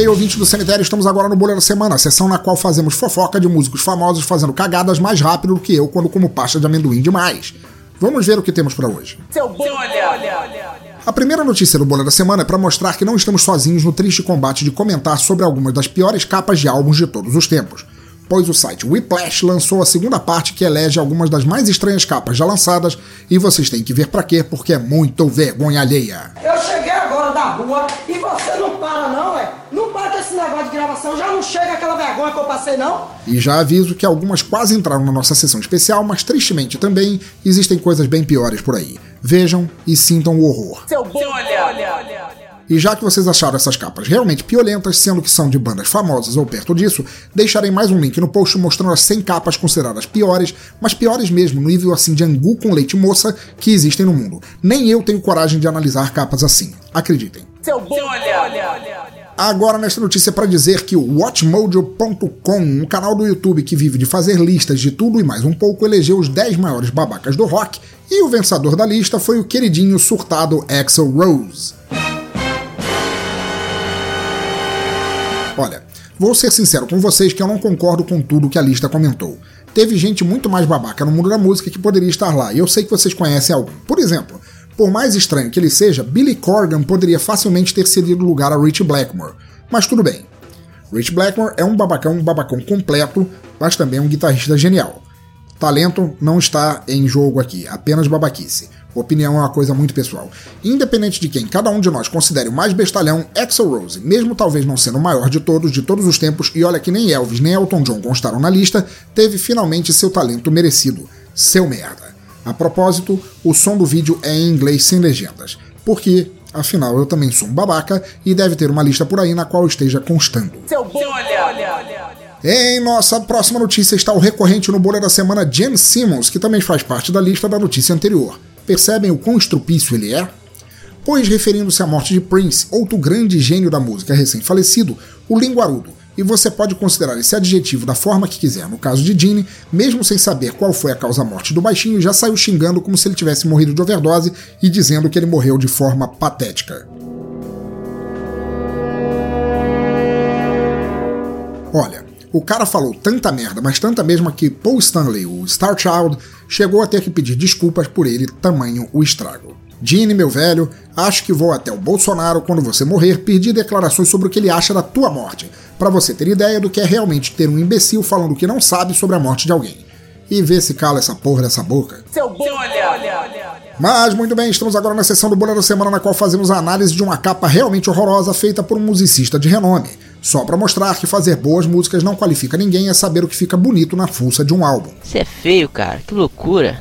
Ok, ok, ouvinte do cemitério, estamos agora no Bolha da Semana, a sessão na qual fazemos fofoca de músicos famosos fazendo cagadas mais rápido do que eu quando como pasta de amendoim demais. Vamos ver o que temos para hoje. Seu bolha! A primeira notícia do Bolha da Semana é para mostrar que não estamos sozinhos no triste combate de comentar sobre algumas das piores capas de álbuns de todos os tempos, pois o site Whiplash lançou a segunda parte que elege algumas das mais estranhas capas já lançadas e vocês têm que ver para quê, porque é muito vergonha alheia. Eu cheguei agora da rua e você não para não, é? Não com esse negócio de gravação, já não chega aquela vergonha que eu passei não? E já aviso que algumas quase entraram na nossa sessão especial, mas tristemente também existem coisas bem piores por aí. Vejam e sintam o horror. Seu bolha! E já que vocês acharam essas capas realmente piolentas, sendo que são de bandas famosas ou perto disso, deixarei mais um link no post mostrando as 100 capas consideradas piores, mas piores mesmo, no nível assim de angu com leite moça que existem no mundo. Nem eu tenho coragem de analisar capas assim. Acreditem. Seu bolha! Agora nesta notícia para dizer que o WatchMojo.com, um canal do YouTube que vive de fazer listas de tudo e mais um pouco, elegeu os 10 maiores babacas do rock e o vencedor da lista foi o queridinho surtado Axel Rose. Olha, vou ser sincero com vocês que eu não concordo com tudo que a lista comentou. Teve gente muito mais babaca no mundo da música que poderia estar lá, e eu sei que vocês conhecem algum. Por exemplo, por mais estranho que ele seja, Billy Corgan poderia facilmente ter cedido lugar a Rich Blackmore. Mas tudo bem. Rich Blackmore é um babacão, um babacão completo, mas também um guitarrista genial. Talento não está em jogo aqui, apenas babaquice. Opinião é uma coisa muito pessoal. Independente de quem cada um de nós considere o mais bestalhão, Axel Rose, mesmo talvez não sendo o maior de todos, de todos os tempos, e olha que nem Elvis nem Elton John constaram na lista, teve finalmente seu talento merecido. Seu merda. A propósito, o som do vídeo é em inglês sem legendas. Porque, afinal, eu também sou um babaca e deve ter uma lista por aí na qual esteja constando. Seu bolha! Em nossa próxima notícia está o recorrente no Bolha da Semana Jen Simmons, que também faz parte da lista da notícia anterior. Percebem o quão estrupício ele é? Pois, referindo-se à morte de Prince, outro grande gênio da música recém-falecido, o linguarudo, e você pode considerar esse adjetivo da forma que quiser. No caso de Gene, mesmo sem saber qual foi a causa morte do baixinho, já saiu xingando como se ele tivesse morrido de overdose e dizendo que ele morreu de forma patética. Olha, o cara falou tanta merda, mas tanta mesma que Paul Stanley, o Star Child, chegou a ter que pedir desculpas por ele, tamanho o estrago. Gene, meu velho, acho que vou até o Bolsonaro quando você morrer pedir declarações sobre o que ele acha da tua morte, para você ter ideia do que é realmente ter um imbecil falando que não sabe sobre a morte de alguém. E ver se cala essa porra dessa boca. Seu bolha! Mas muito bem, estamos agora na sessão do Bolha da Semana na qual fazemos a análise de uma capa realmente horrorosa feita por um musicista de renome. Só para mostrar que fazer boas músicas não qualifica ninguém é saber o que fica bonito na fuça de um álbum. Você é feio, cara, que loucura.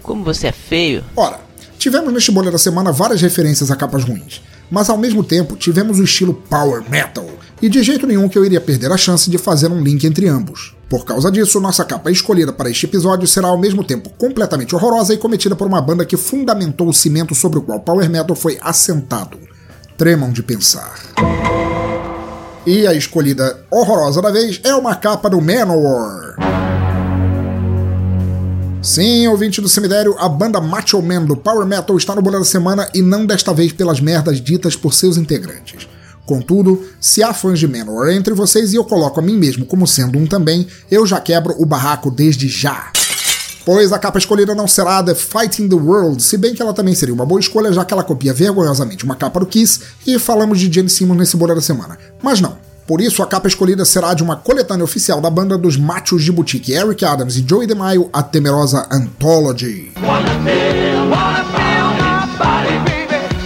Como você é feio. Ora, tivemos neste Bolha da Semana várias referências a capas ruins, mas ao mesmo tempo tivemos o estilo Power Metal, e de jeito nenhum que eu iria perder a chance de fazer um link entre ambos. Por causa disso, nossa capa escolhida para este episódio será ao mesmo tempo completamente horrorosa e cometida por uma banda que fundamentou o cimento sobre o qual Power Metal foi assentado. Tremam de pensar. E a escolhida horrorosa da vez é uma capa do Manowar. Sim, ouvinte do cemitério, a banda Macho Man do Power Metal está no Bolha da Semana e não desta vez pelas merdas ditas por seus integrantes. Contudo, se há fãs de Manowar entre vocês e eu coloco a mim mesmo como sendo um também, eu já quebro o barraco desde já. Pois a capa escolhida não será The Fighting the World, se bem que ela também seria uma boa escolha, já que ela copia vergonhosamente uma capa do Kiss, e falamos de Gene Simmons nesse Bolha da Semana. Mas não. Por isso, a capa escolhida será de uma coletânea oficial da banda dos machos de boutique Eric Adams e Joey DeMaio, a temerosa Anthology.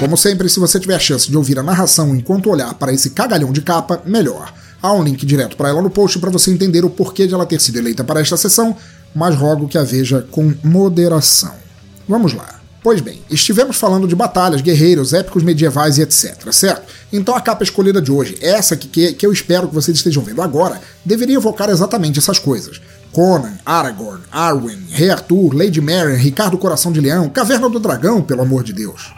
Como sempre, se você tiver a chance de ouvir a narração enquanto olhar para esse cagalhão de capa, melhor. Há um link direto para ela no post para você entender o porquê de ela ter sido eleita para esta sessão, mas rogo que a veja com moderação. Vamos lá. Pois bem, estivemos falando de batalhas, guerreiros, épicos medievais e etc, certo? Então a capa escolhida de hoje, essa que, que, eu espero que vocês estejam vendo agora, deveria evocar exatamente essas coisas. Conan, Aragorn, Arwen, Rei Arthur, Lady Mary, Ricardo Coração de Leão, Caverna do Dragão, pelo amor de Deus.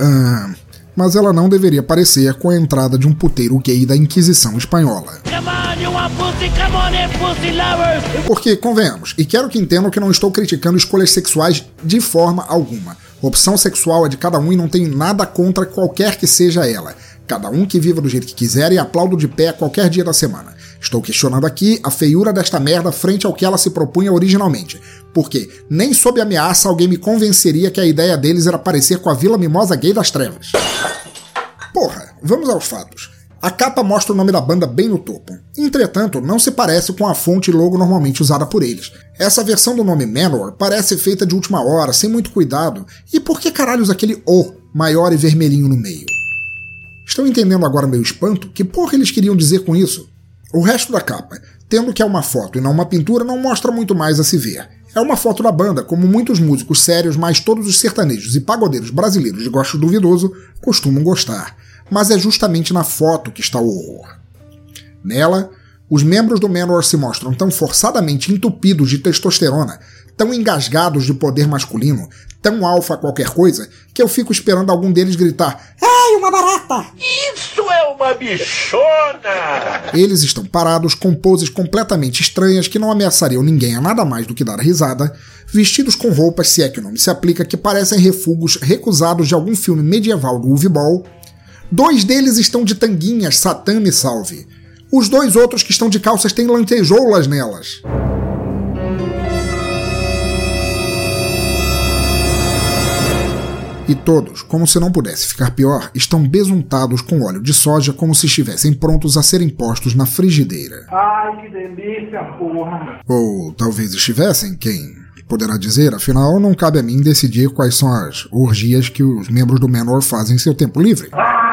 Ah, mas ela não deveria parecer com a entrada de um puteiro gay da Inquisição Espanhola. Porque, convenhamos, e quero que entendam que não estou criticando escolhas sexuais de forma alguma. Opção sexual é de cada um e não tenho nada contra qualquer que seja ela. Cada um que viva do jeito que quiser e aplaudo de pé qualquer dia da semana. Estou questionando aqui a feiura desta merda frente ao que ela se propunha originalmente. Porque nem sob ameaça alguém me convenceria que a ideia deles era parecer com a Vila Mimosa Gay das Trevas. Porra, vamos aos fatos. A capa mostra o nome da banda bem no topo. Entretanto, não se parece com a fonte e logo normalmente usada por eles. Essa versão do nome Manor parece feita de última hora, sem muito cuidado. E por que caralhos aquele O maior e vermelhinho no meio? Estão entendendo agora meu espanto? Que porra eles queriam dizer com isso? O resto da capa, tendo que é uma foto e não uma pintura, não mostra muito mais a se ver. É uma foto da banda, como muitos músicos sérios, mas todos os sertanejos e pagodeiros brasileiros de gosto duvidoso costumam gostar. Mas é justamente na foto que está o horror. Nela, os membros do Manowar se mostram tão forçadamente entupidos de testosterona, tão engasgados de poder masculino, tão alfa qualquer coisa, que eu fico esperando algum deles gritar: Ai, uma barata! Isso é uma bichona! Eles estão parados com poses completamente estranhas que não ameaçariam ninguém a nada mais do que dar risada, vestidos com roupas, se é que o nome se aplica, que parecem refugos recusados de algum filme medieval do Ball. Dois deles estão de tanguinhas, Satã me salve. Os dois outros que estão de calças têm lantejoulas nelas. E todos, como se não pudesse ficar pior, estão besuntados com óleo de soja como se estivessem prontos a serem postos na frigideira. Ai, que delícia, porra! Ou talvez estivessem, quem poderá dizer, afinal não cabe a mim decidir quais são as orgias que os membros do Menor fazem em seu tempo livre. Caralho!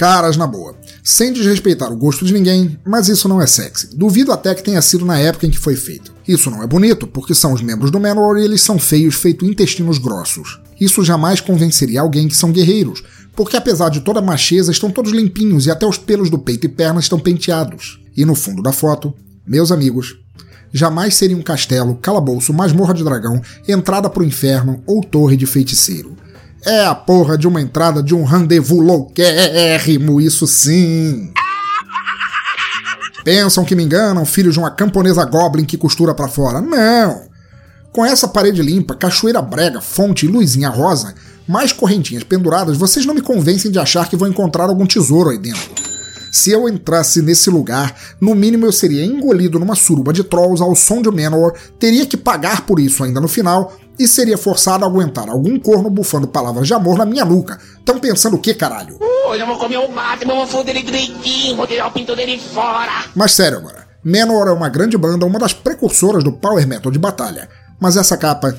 Caras na boa. Sem desrespeitar o gosto de ninguém, mas isso não é sexy. Duvido até que tenha sido na época em que foi feito. Isso não é bonito, porque são os membros do Manowar e eles são feios feito intestinos grossos. Isso jamais convenceria alguém que são guerreiros, porque apesar de toda a macheza, estão todos limpinhos e até os pelos do peito e pernas estão penteados. E no fundo da foto, meus amigos, jamais seria um castelo, calabouço, masmorra de dragão, entrada pro inferno ou torre de feiticeiro. É a porra de uma entrada de um rendezvous louquérrimo, isso sim. Pensam que me enganam, filho de uma camponesa goblin que costura para fora. Não! Com essa parede limpa, cachoeira brega, fonte e luzinha rosa, mais correntinhas penduradas, vocês não me convencem de achar que vou encontrar algum tesouro aí dentro. Se eu entrasse nesse lugar, no mínimo eu seria engolido numa suruba de trolls ao som de Manowar, teria que pagar por isso ainda no final, e seria forçado a aguentar algum corno bufando palavras de amor na minha nuca. Tão pensando o que, caralho? Hoje eu vou comer um Batman, vou foder ele direitinho, vou tirar o pinto dele fora. Mas sério agora, Manowar é uma grande banda, uma das precursoras do power metal de batalha. Mas essa capa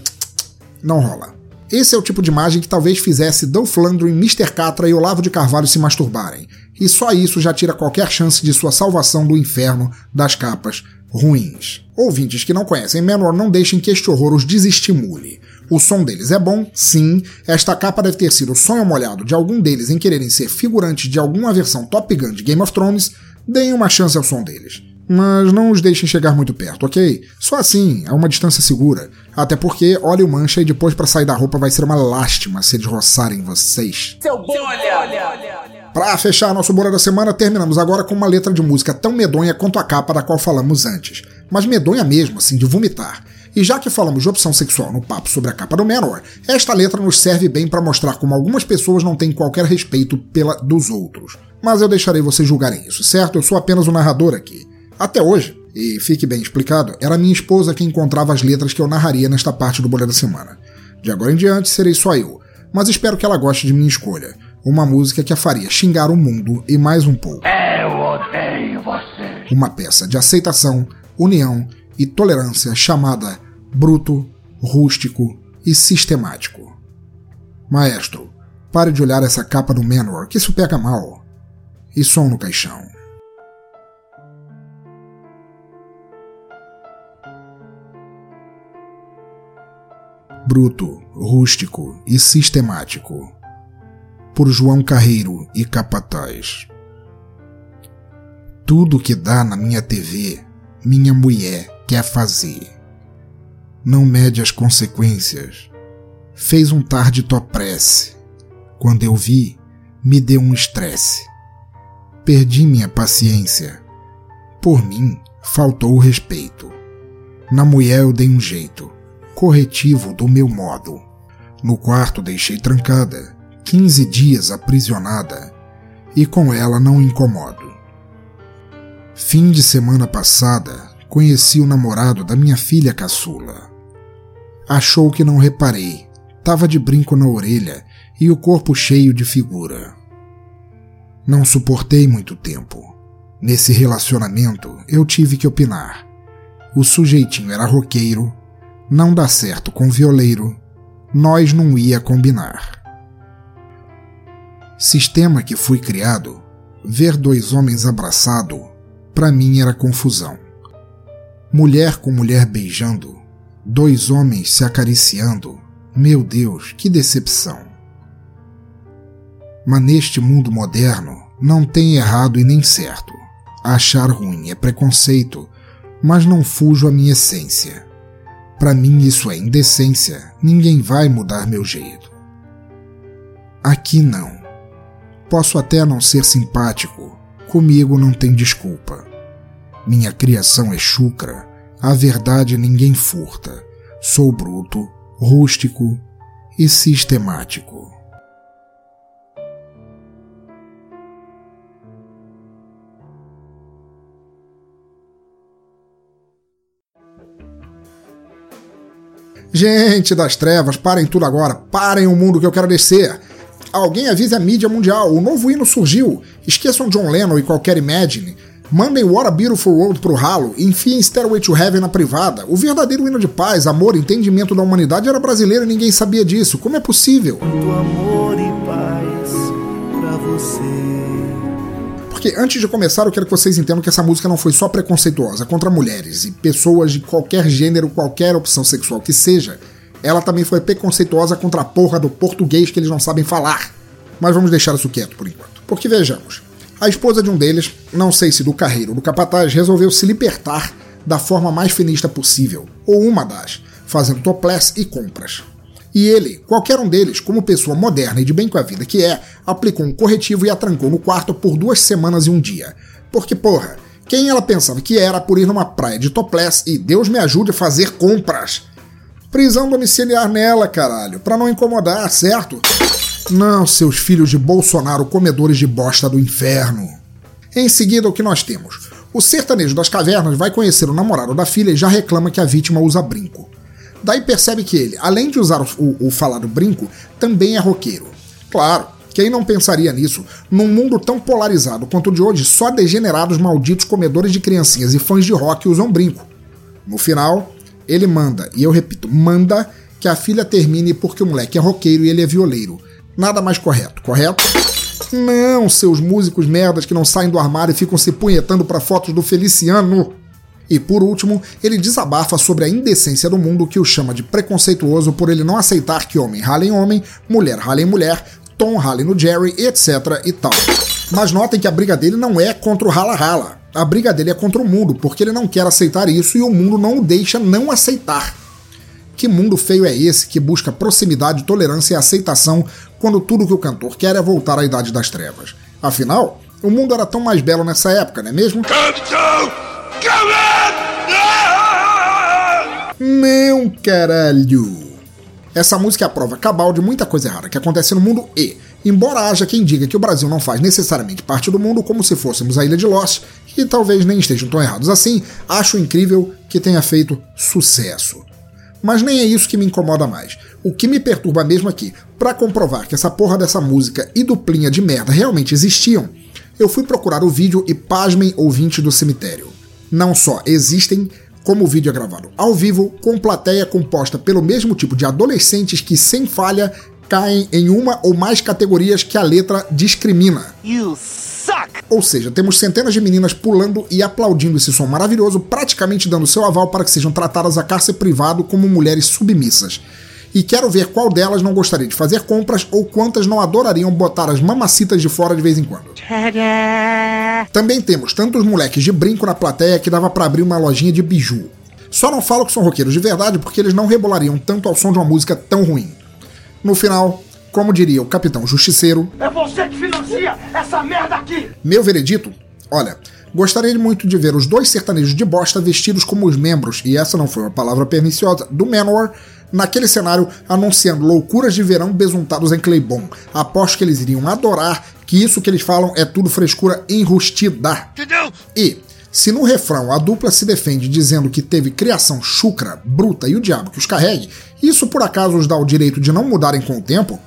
não rola. Esse é o tipo de imagem que talvez fizesse Dolph Lundgren, Mr. Catra e Olavo de Carvalho se masturbarem. E só isso já tira qualquer chance de sua salvação do inferno das capas ruins. Ouvintes que não conhecem Menor, não deixem que este horror os desestimule. O som deles é bom, sim. Esta capa deve ter sido o sonho molhado de algum deles em quererem ser figurantes de alguma versão Top Gun de Game of Thrones. Deem uma chance ao som deles. Mas não os deixem chegar muito perto, ok? Só assim, a uma distância segura. Até porque óleo mancha e depois para sair da roupa vai ser uma lástima se eles roçarem vocês. Seu bom, olha, olha, olha. Para fechar nosso Bora da Semana, terminamos agora com uma letra de música tão medonha quanto a capa da qual falamos antes. Mas medonha mesmo, assim, de vomitar. E já que falamos de opção sexual no papo sobre a capa do Manowar, esta letra nos serve bem para mostrar como algumas pessoas não têm qualquer respeito pela dos outros. Mas eu deixarei vocês julgarem isso, certo? Eu sou apenas o narrador aqui. Até hoje, e fique bem explicado, era minha esposa quem encontrava as letras que eu narraria nesta parte do Bolha da Semana. De agora em diante serei só eu, mas espero que ela goste de minha escolha. Uma música que a faria xingar o mundo e mais um pouco. Eu odeio você. Uma peça de aceitação, união e tolerância chamada bruto, rústico e sistemático. Maestro, pare de olhar essa capa do Manowar, que isso pega mal. E som no caixão. bruto, rústico e sistemático. Por João Carreiro e Capataz. Tudo que dá na minha TV, minha mulher quer fazer. Não mede as consequências. Fez um tarde topresse. Quando eu vi, me deu um estresse. Perdi minha paciência. Por mim, faltou o respeito. Na mulher eu dei um jeito, corretivo do meu modo. No quarto deixei trancada, 15 dias aprisionada, e com ela não incomodo. Fim de semana passada, conheci o namorado da minha filha caçula. Achou que não reparei, tava de brinco na orelha e o corpo cheio de figura. Não suportei muito tempo. Nesse relacionamento, eu tive que opinar. O sujeitinho era roqueiro, não dá certo com violeiro, nós não ia combinar. Sistema que fui criado, ver dois homens abraçados, para mim era confusão. Mulher com mulher beijando, dois homens se acariciando, meu Deus, que decepção. Mas neste mundo moderno não tem errado e nem certo. Achar ruim é preconceito, mas não fujo à minha essência. Para mim isso é indecência, ninguém vai mudar meu jeito. Aqui não. Posso até não ser simpático, comigo não tem desculpa. Minha criação é chucra, a verdade ninguém furta. Sou bruto, rústico e sistemático. Gente das trevas, parem tudo agora, parem o mundo que eu quero descer. Alguém avise a mídia mundial, o novo hino surgiu. Esqueçam John Lennon e qualquer Imagine. Mandem What a Beautiful World pro ralo, enfiem Stairway to Heaven na privada. O verdadeiro hino de paz, amor, entendimento da humanidade era brasileiro e ninguém sabia disso. Como é possível? E. Porque antes de começar, eu quero que vocês entendam que essa música não foi só preconceituosa contra mulheres e pessoas de qualquer gênero, qualquer opção sexual que seja. Ela também foi preconceituosa contra a porra do português que eles não sabem falar. Mas vamos deixar isso quieto por enquanto. Porque vejamos, a esposa de um deles, não sei se do carreiro ou do capataz, resolveu se libertar da forma mais finista possível, ou uma das, fazendo topless e compras. E ele, qualquer um deles, como pessoa moderna e de bem com a vida que é, aplicou um corretivo e a trancou no quarto por duas semanas e um dia. Porque, porra, quem ela pensava que era por ir numa praia de topless e Deus me ajude a fazer compras? Prisão domiciliar nela, caralho, pra não incomodar, certo? Não, seus filhos de Bolsonaro, comedores de bosta do inferno. Em seguida, o que nós temos? O sertanejo das cavernas vai conhecer o namorado da filha e já reclama que a vítima usa brinco. Daí percebe que ele, além de usar o, o, falado brinco, também é roqueiro. Claro, quem não pensaria nisso? Num mundo tão polarizado quanto o de hoje, só degenerados malditos comedores de criancinhas e fãs de rock usam brinco. No final, ele manda, e eu repito, manda que a filha termine porque o moleque é roqueiro e ele é violeiro. Nada mais correto, correto? Não, seus músicos merdas que não saem do armário e ficam se punhetando para fotos do Feliciano. E por último, ele desabafa sobre a indecência do mundo que o chama de preconceituoso por ele não aceitar que homem rale em homem, mulher rale em mulher, Tom rale no Jerry, etc e tal. Mas notem que a briga dele não é contra o rala-rala. A briga dele é contra o mundo, porque ele não quer aceitar isso e o mundo não o deixa não aceitar. Que mundo feio é esse que busca proximidade, tolerância e aceitação quando tudo que o cantor quer é voltar à Idade das Trevas? Afinal, o mundo era tão mais belo nessa época, não é mesmo? Não, caralho! Essa música é a prova cabal de muita coisa errada que acontece no mundo e, embora haja quem diga que o Brasil não faz necessariamente parte do mundo como se fôssemos a Ilha de Lost, e talvez nem estejam tão errados assim, acho incrível que tenha feito sucesso. Mas nem é isso que me incomoda mais. O que me perturba mesmo que, para comprovar que essa porra dessa música e duplinha de merda realmente existiam, eu fui procurar o vídeo e pasmem ouvinte do cemitério. Não só existem, como o vídeo é gravado ao vivo, com plateia composta pelo mesmo tipo de adolescentes que, sem falha, caem em uma ou mais categorias que a letra discrimina. You suck! Ou seja, temos centenas de meninas pulando e aplaudindo esse som maravilhoso, praticamente dando seu aval para que sejam tratadas a cárcere privado como mulheres submissas. e quero ver qual delas não gostaria de fazer compras ou quantas não adorariam botar as mamacitas de fora de vez em quando. Também temos tantos moleques de brinco na plateia que dava para abrir uma lojinha de biju. Só não falo que são roqueiros de verdade porque eles não rebolariam tanto ao som de uma música tão ruim. No final, como diria o Capitão Justiceiro, É você que financia essa merda aqui! meu veredito, olha, gostaria muito de ver os dois sertanejos de bosta vestidos como os membros, e essa não foi uma palavra perniciosa, do Manowar, naquele cenário anunciando loucuras de verão besuntados em Claybon. Aposto que eles iriam adorar que isso que eles falam é tudo frescura enrustida. E, se no refrão a dupla se defende dizendo que teve criação chucra, bruta e o diabo que os carregue, isso por acaso os dá o direito de não mudarem com o tempo?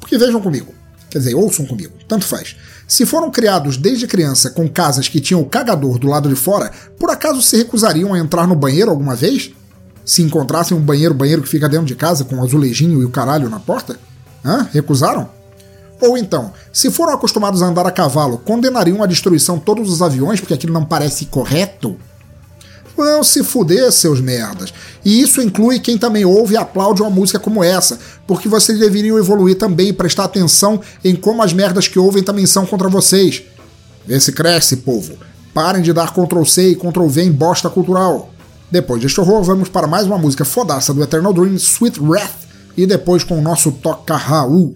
Porque vejam comigo, quer dizer, ouçam comigo, tanto faz. Se foram criados desde criança com casas que tinham o cagador do lado de fora, por acaso se recusariam a entrar no banheiro alguma vez? Se encontrassem um banheiro, banheiro que fica dentro de casa com um azulejinho e o caralho na porta? Hã? Recusaram? Ou então, se foram acostumados a andar a cavalo, condenariam a destruição todos os aviões porque aquilo não parece correto? Vão se fuder, seus merdas. E isso inclui quem também ouve e aplaude uma música como essa, porque vocês deveriam evoluir também e prestar atenção em como as merdas que ouvem também são contra vocês. Vê se cresce, povo. Parem de dar Ctrl C e Ctrl V em bosta cultural. Depois deste horror, vamos para mais uma música fodaça do Eternal Dream, Sweet Wrath, e depois com o nosso Toca Raul.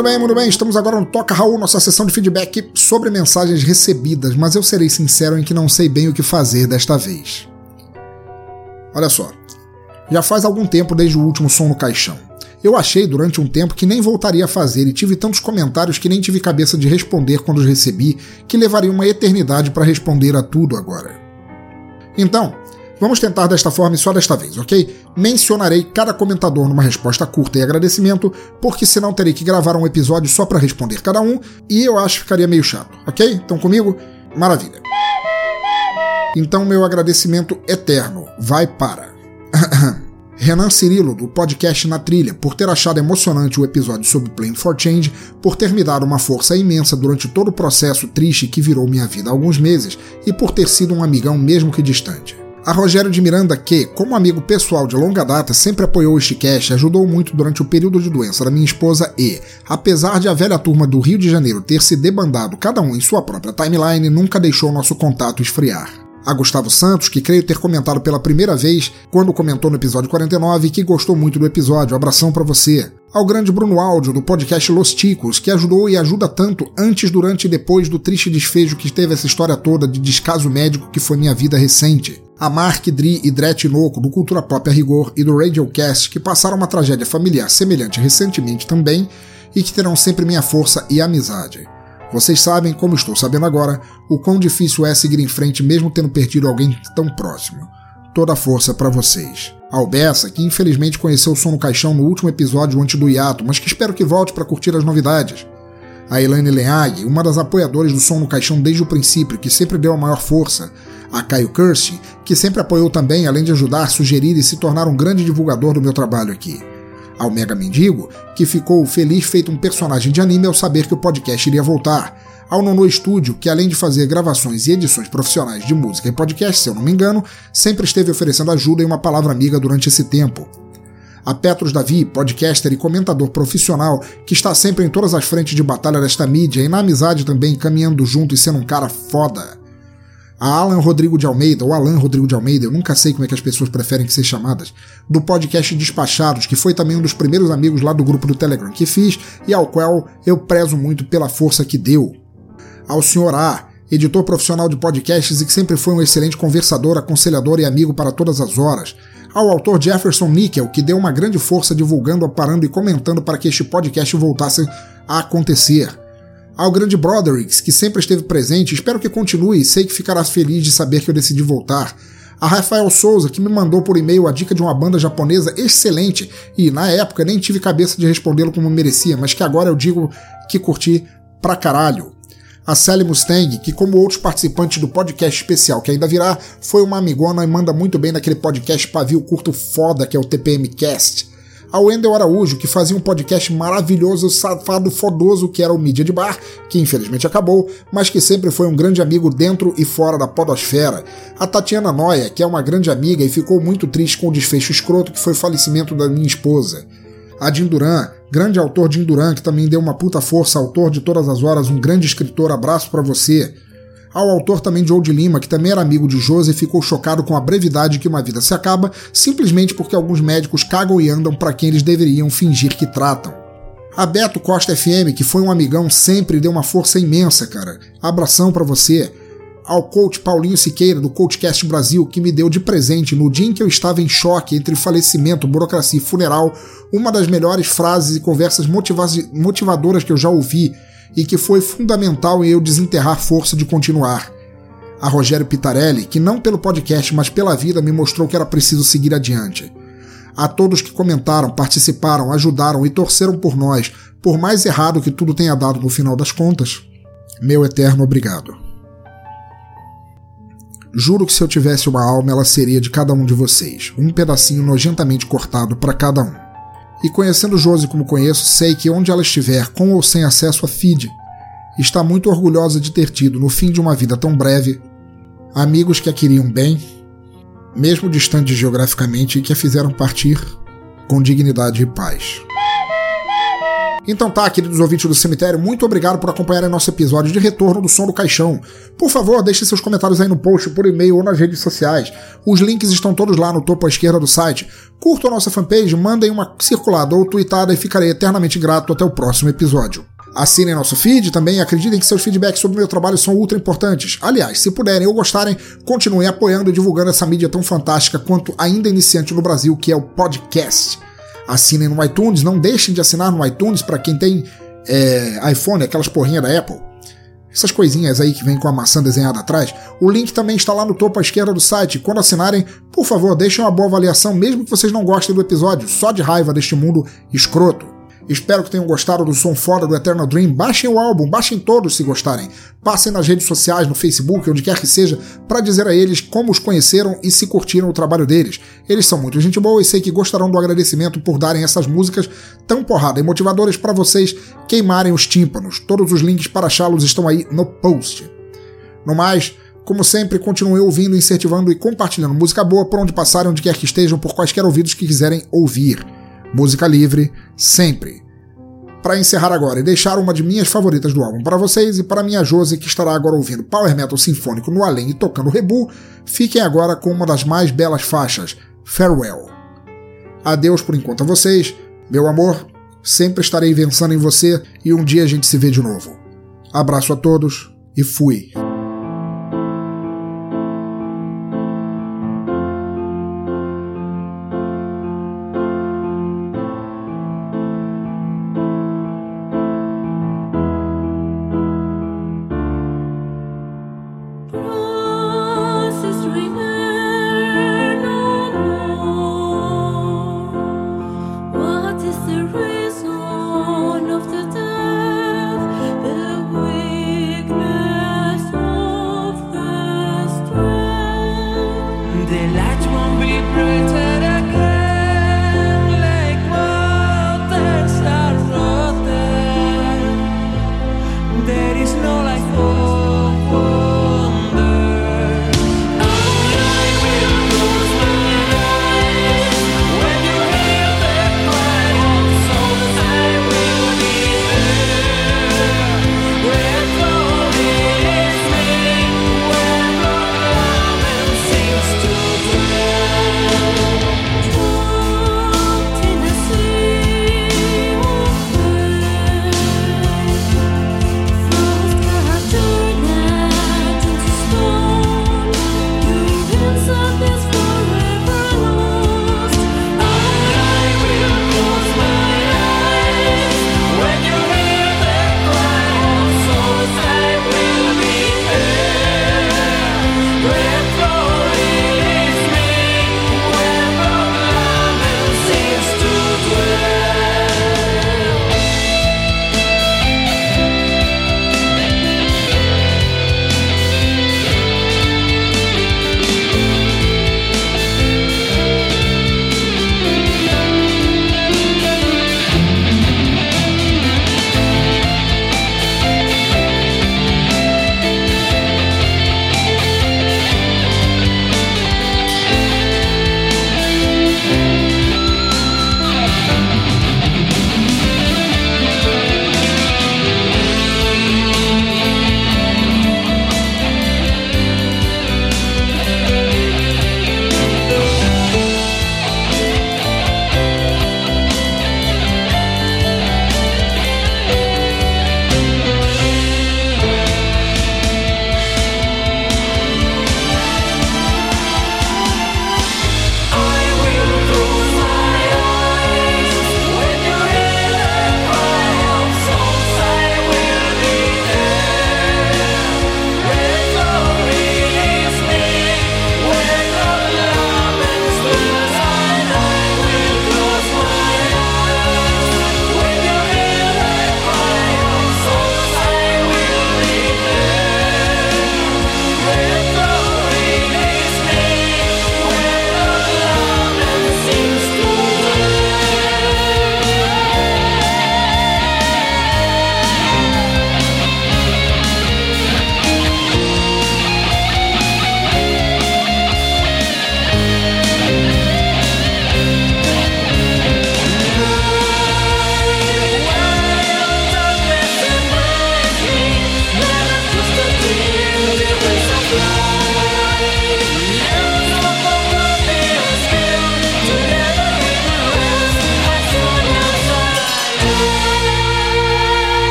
Muito bem, muito bem, estamos agora no Toca Raul, nossa sessão de feedback sobre mensagens recebidas, mas eu serei sincero em que não sei bem o que fazer desta vez. Olha só, já faz algum tempo desde o último som no caixão. Eu achei durante um tempo que nem voltaria a fazer e tive tantos comentários que nem tive cabeça de responder quando os recebi, que levaria uma eternidade para responder a tudo agora. Então, Vamos tentar desta forma e só desta vez, ok? Mencionarei cada comentador numa resposta curta e agradecimento, porque senão terei que gravar um episódio só para responder cada um e eu acho que ficaria meio chato, ok? Então comigo? Maravilha. Então meu agradecimento eterno vai para Renan Cirilo, do podcast Na Trilha, por ter achado emocionante o episódio sobre Playing for Change, por ter me dado uma força imensa durante todo o processo triste que virou minha vida há alguns meses e por ter sido um amigão mesmo que distante. A Rogério de Miranda, que, como amigo pessoal de longa data, sempre apoiou este cast, ajudou muito durante o período de doença da minha esposa e, apesar de a velha turma do Rio de Janeiro ter se debandado cada um em sua própria timeline, nunca deixou nosso contato esfriar. A Gustavo Santos, que creio ter comentado pela primeira vez quando comentou no episódio 49 e que gostou muito do episódio. Abração para você. Ao grande Bruno Áudio, do podcast Los Ticos, que ajudou e ajuda tanto antes, durante e depois do triste desfecho que teve essa história toda de descaso médico que foi minha vida recente a Mark, Dri e Noco, do Cultura Pop a Rigor e do Radiocast, que passaram uma tragédia familiar semelhante recentemente também e que terão sempre minha força e amizade. Vocês sabem, como estou sabendo agora, o quão difícil é seguir em frente mesmo tendo perdido alguém tão próximo. Toda a força para vocês. Albessa, que infelizmente conheceu o som no caixão no último episódio antes do hiato, mas que espero que volte para curtir as novidades. A Elaine Leag, uma das apoiadoras do som no caixão desde o princípio, que sempre deu a maior força, a Caio Kirsch, que sempre apoiou também, além de ajudar, sugerir e se tornar um grande divulgador do meu trabalho aqui. Ao Mega Mendigo, que ficou feliz feito um personagem de anime ao saber que o podcast iria voltar. Ao Nono Studio, que além de fazer gravações e edições profissionais de música e podcast, se eu não me engano, sempre esteve oferecendo ajuda e uma palavra amiga durante esse tempo. A Petros Davi, podcaster e comentador profissional, que está sempre em todas as frentes de batalha desta mídia e na amizade também, caminhando junto e sendo um cara foda a Alan Rodrigo de Almeida, ou Alan Rodrigo de Almeida, eu nunca sei como é que as pessoas preferem ser chamadas, do podcast Despachados, que foi também um dos primeiros amigos lá do grupo do Telegram que fiz e ao qual eu prezo muito pela força que deu. Ao Sr. A, editor profissional de podcasts e que sempre foi um excelente conversador, aconselhador e amigo para todas as horas. Ao autor Jefferson Nickel, que deu uma grande força divulgando, parando e comentando para que este podcast voltasse a acontecer ao grande Broderick, que sempre esteve presente, espero que continue e sei que ficará feliz de saber que eu decidi voltar. A Rafael Souza, que me mandou por e-mail a dica de uma banda japonesa excelente e na época nem tive cabeça de respondê-lo como merecia, mas que agora eu digo que curti pra caralho. A Sally Mustang, que como outros participantes do podcast especial que ainda virá, foi uma amigona e manda muito bem naquele podcast pavio curto foda que é o TPM Cast ao Wendel Araújo, que fazia um podcast maravilhoso, safado, fodoso, que era o Mídia de Bar, que infelizmente acabou, mas que sempre foi um grande amigo dentro e fora da podosfera. A Tatiana Noia, que é uma grande amiga e ficou muito triste com o desfecho escroto que foi o falecimento da minha esposa. A Duran, grande autor Jim Duran, que também deu uma puta força, autor de Todas as Horas, um grande escritor, abraço para você ao autor também de Old Lima, que também era amigo de José e ficou chocado com a brevidade que uma vida se acaba, simplesmente porque alguns médicos cagam e andam para quem eles deveriam fingir que tratam. A Beto Costa FM, que foi um amigão, sempre deu uma força imensa, cara. Abração para você. Ao coach Paulinho Siqueira, do Coachcast Brasil, que me deu de presente no dia em que eu estava em choque entre falecimento, burocracia e funeral, uma das melhores frases e conversas motiva motivadoras que eu já ouvi e que foi fundamental em eu desenterrar força de continuar. A Rogério Pitarelli, que não pelo podcast, mas pela vida me mostrou que era preciso seguir adiante. A todos que comentaram, participaram, ajudaram e torceram por nós, por mais errado que tudo tenha dado no final das contas, meu eterno obrigado. Juro que se eu tivesse uma alma, ela seria de cada um de vocês, um pedacinho nojentamente cortado para cada um. E conhecendo Josi como conheço, sei que onde ela estiver, com ou sem acesso a feed, está muito orgulhosa de ter tido, no fim de uma vida tão breve, amigos que a queriam bem, mesmo distantes geograficamente, e que a fizeram partir com dignidade e paz. Então tá, queridos ouvintes do cemitério, muito obrigado por acompanharem nosso episódio de retorno do Som do Caixão. Por favor, deixe seus comentários aí no post, por e-mail ou nas redes sociais. Os links estão todos lá no topo à esquerda do site. Curtam a nossa fanpage, mandem uma circulada ou tweetada e ficarei eternamente grato até o próximo episódio. Assinem nosso feed também e acreditem que seus feedbacks sobre o meu trabalho são ultra importantes. Aliás, se puderem ou gostarem, continuem apoiando e divulgando essa mídia tão fantástica quanto ainda iniciante no Brasil, que é o podcast. Assinem no iTunes, não deixem de assinar no iTunes para quem tem é, iPhone, aquelas porrinhas da Apple. Essas coisinhas aí que vem com a maçã desenhada atrás. O link também está lá no topo à esquerda do site. Quando assinarem, por favor, deixem uma boa avaliação, mesmo que vocês não gostem do episódio, só de raiva deste mundo escroto. Espero que tenham gostado do som foda do Eternal Dream. Baixem o álbum, baixem todos se gostarem. Passem nas redes sociais, no Facebook, onde quer que seja, para dizer a eles como os conheceram e se curtiram o trabalho deles. Eles são muito gente boa e sei que gostarão do agradecimento por darem essas músicas tão porrada e motivadoras para vocês queimarem os tímpanos. Todos os links para achá-los estão aí no post. No mais, como sempre, continuem ouvindo, incentivando e compartilhando música boa por onde passarem, onde quer que estejam, por quaisquer ouvidos que quiserem ouvir. Música livre, sempre. Para encerrar agora e deixar uma de minhas favoritas do álbum para vocês e para minha Josi que estará agora ouvindo Power Metal Sinfônico no além e tocando Rebu, fiquem agora com uma das mais belas faixas, Farewell. Adeus por enquanto a vocês, meu amor, sempre estarei pensando em você e um dia a gente se vê de novo. Abraço a todos e fui.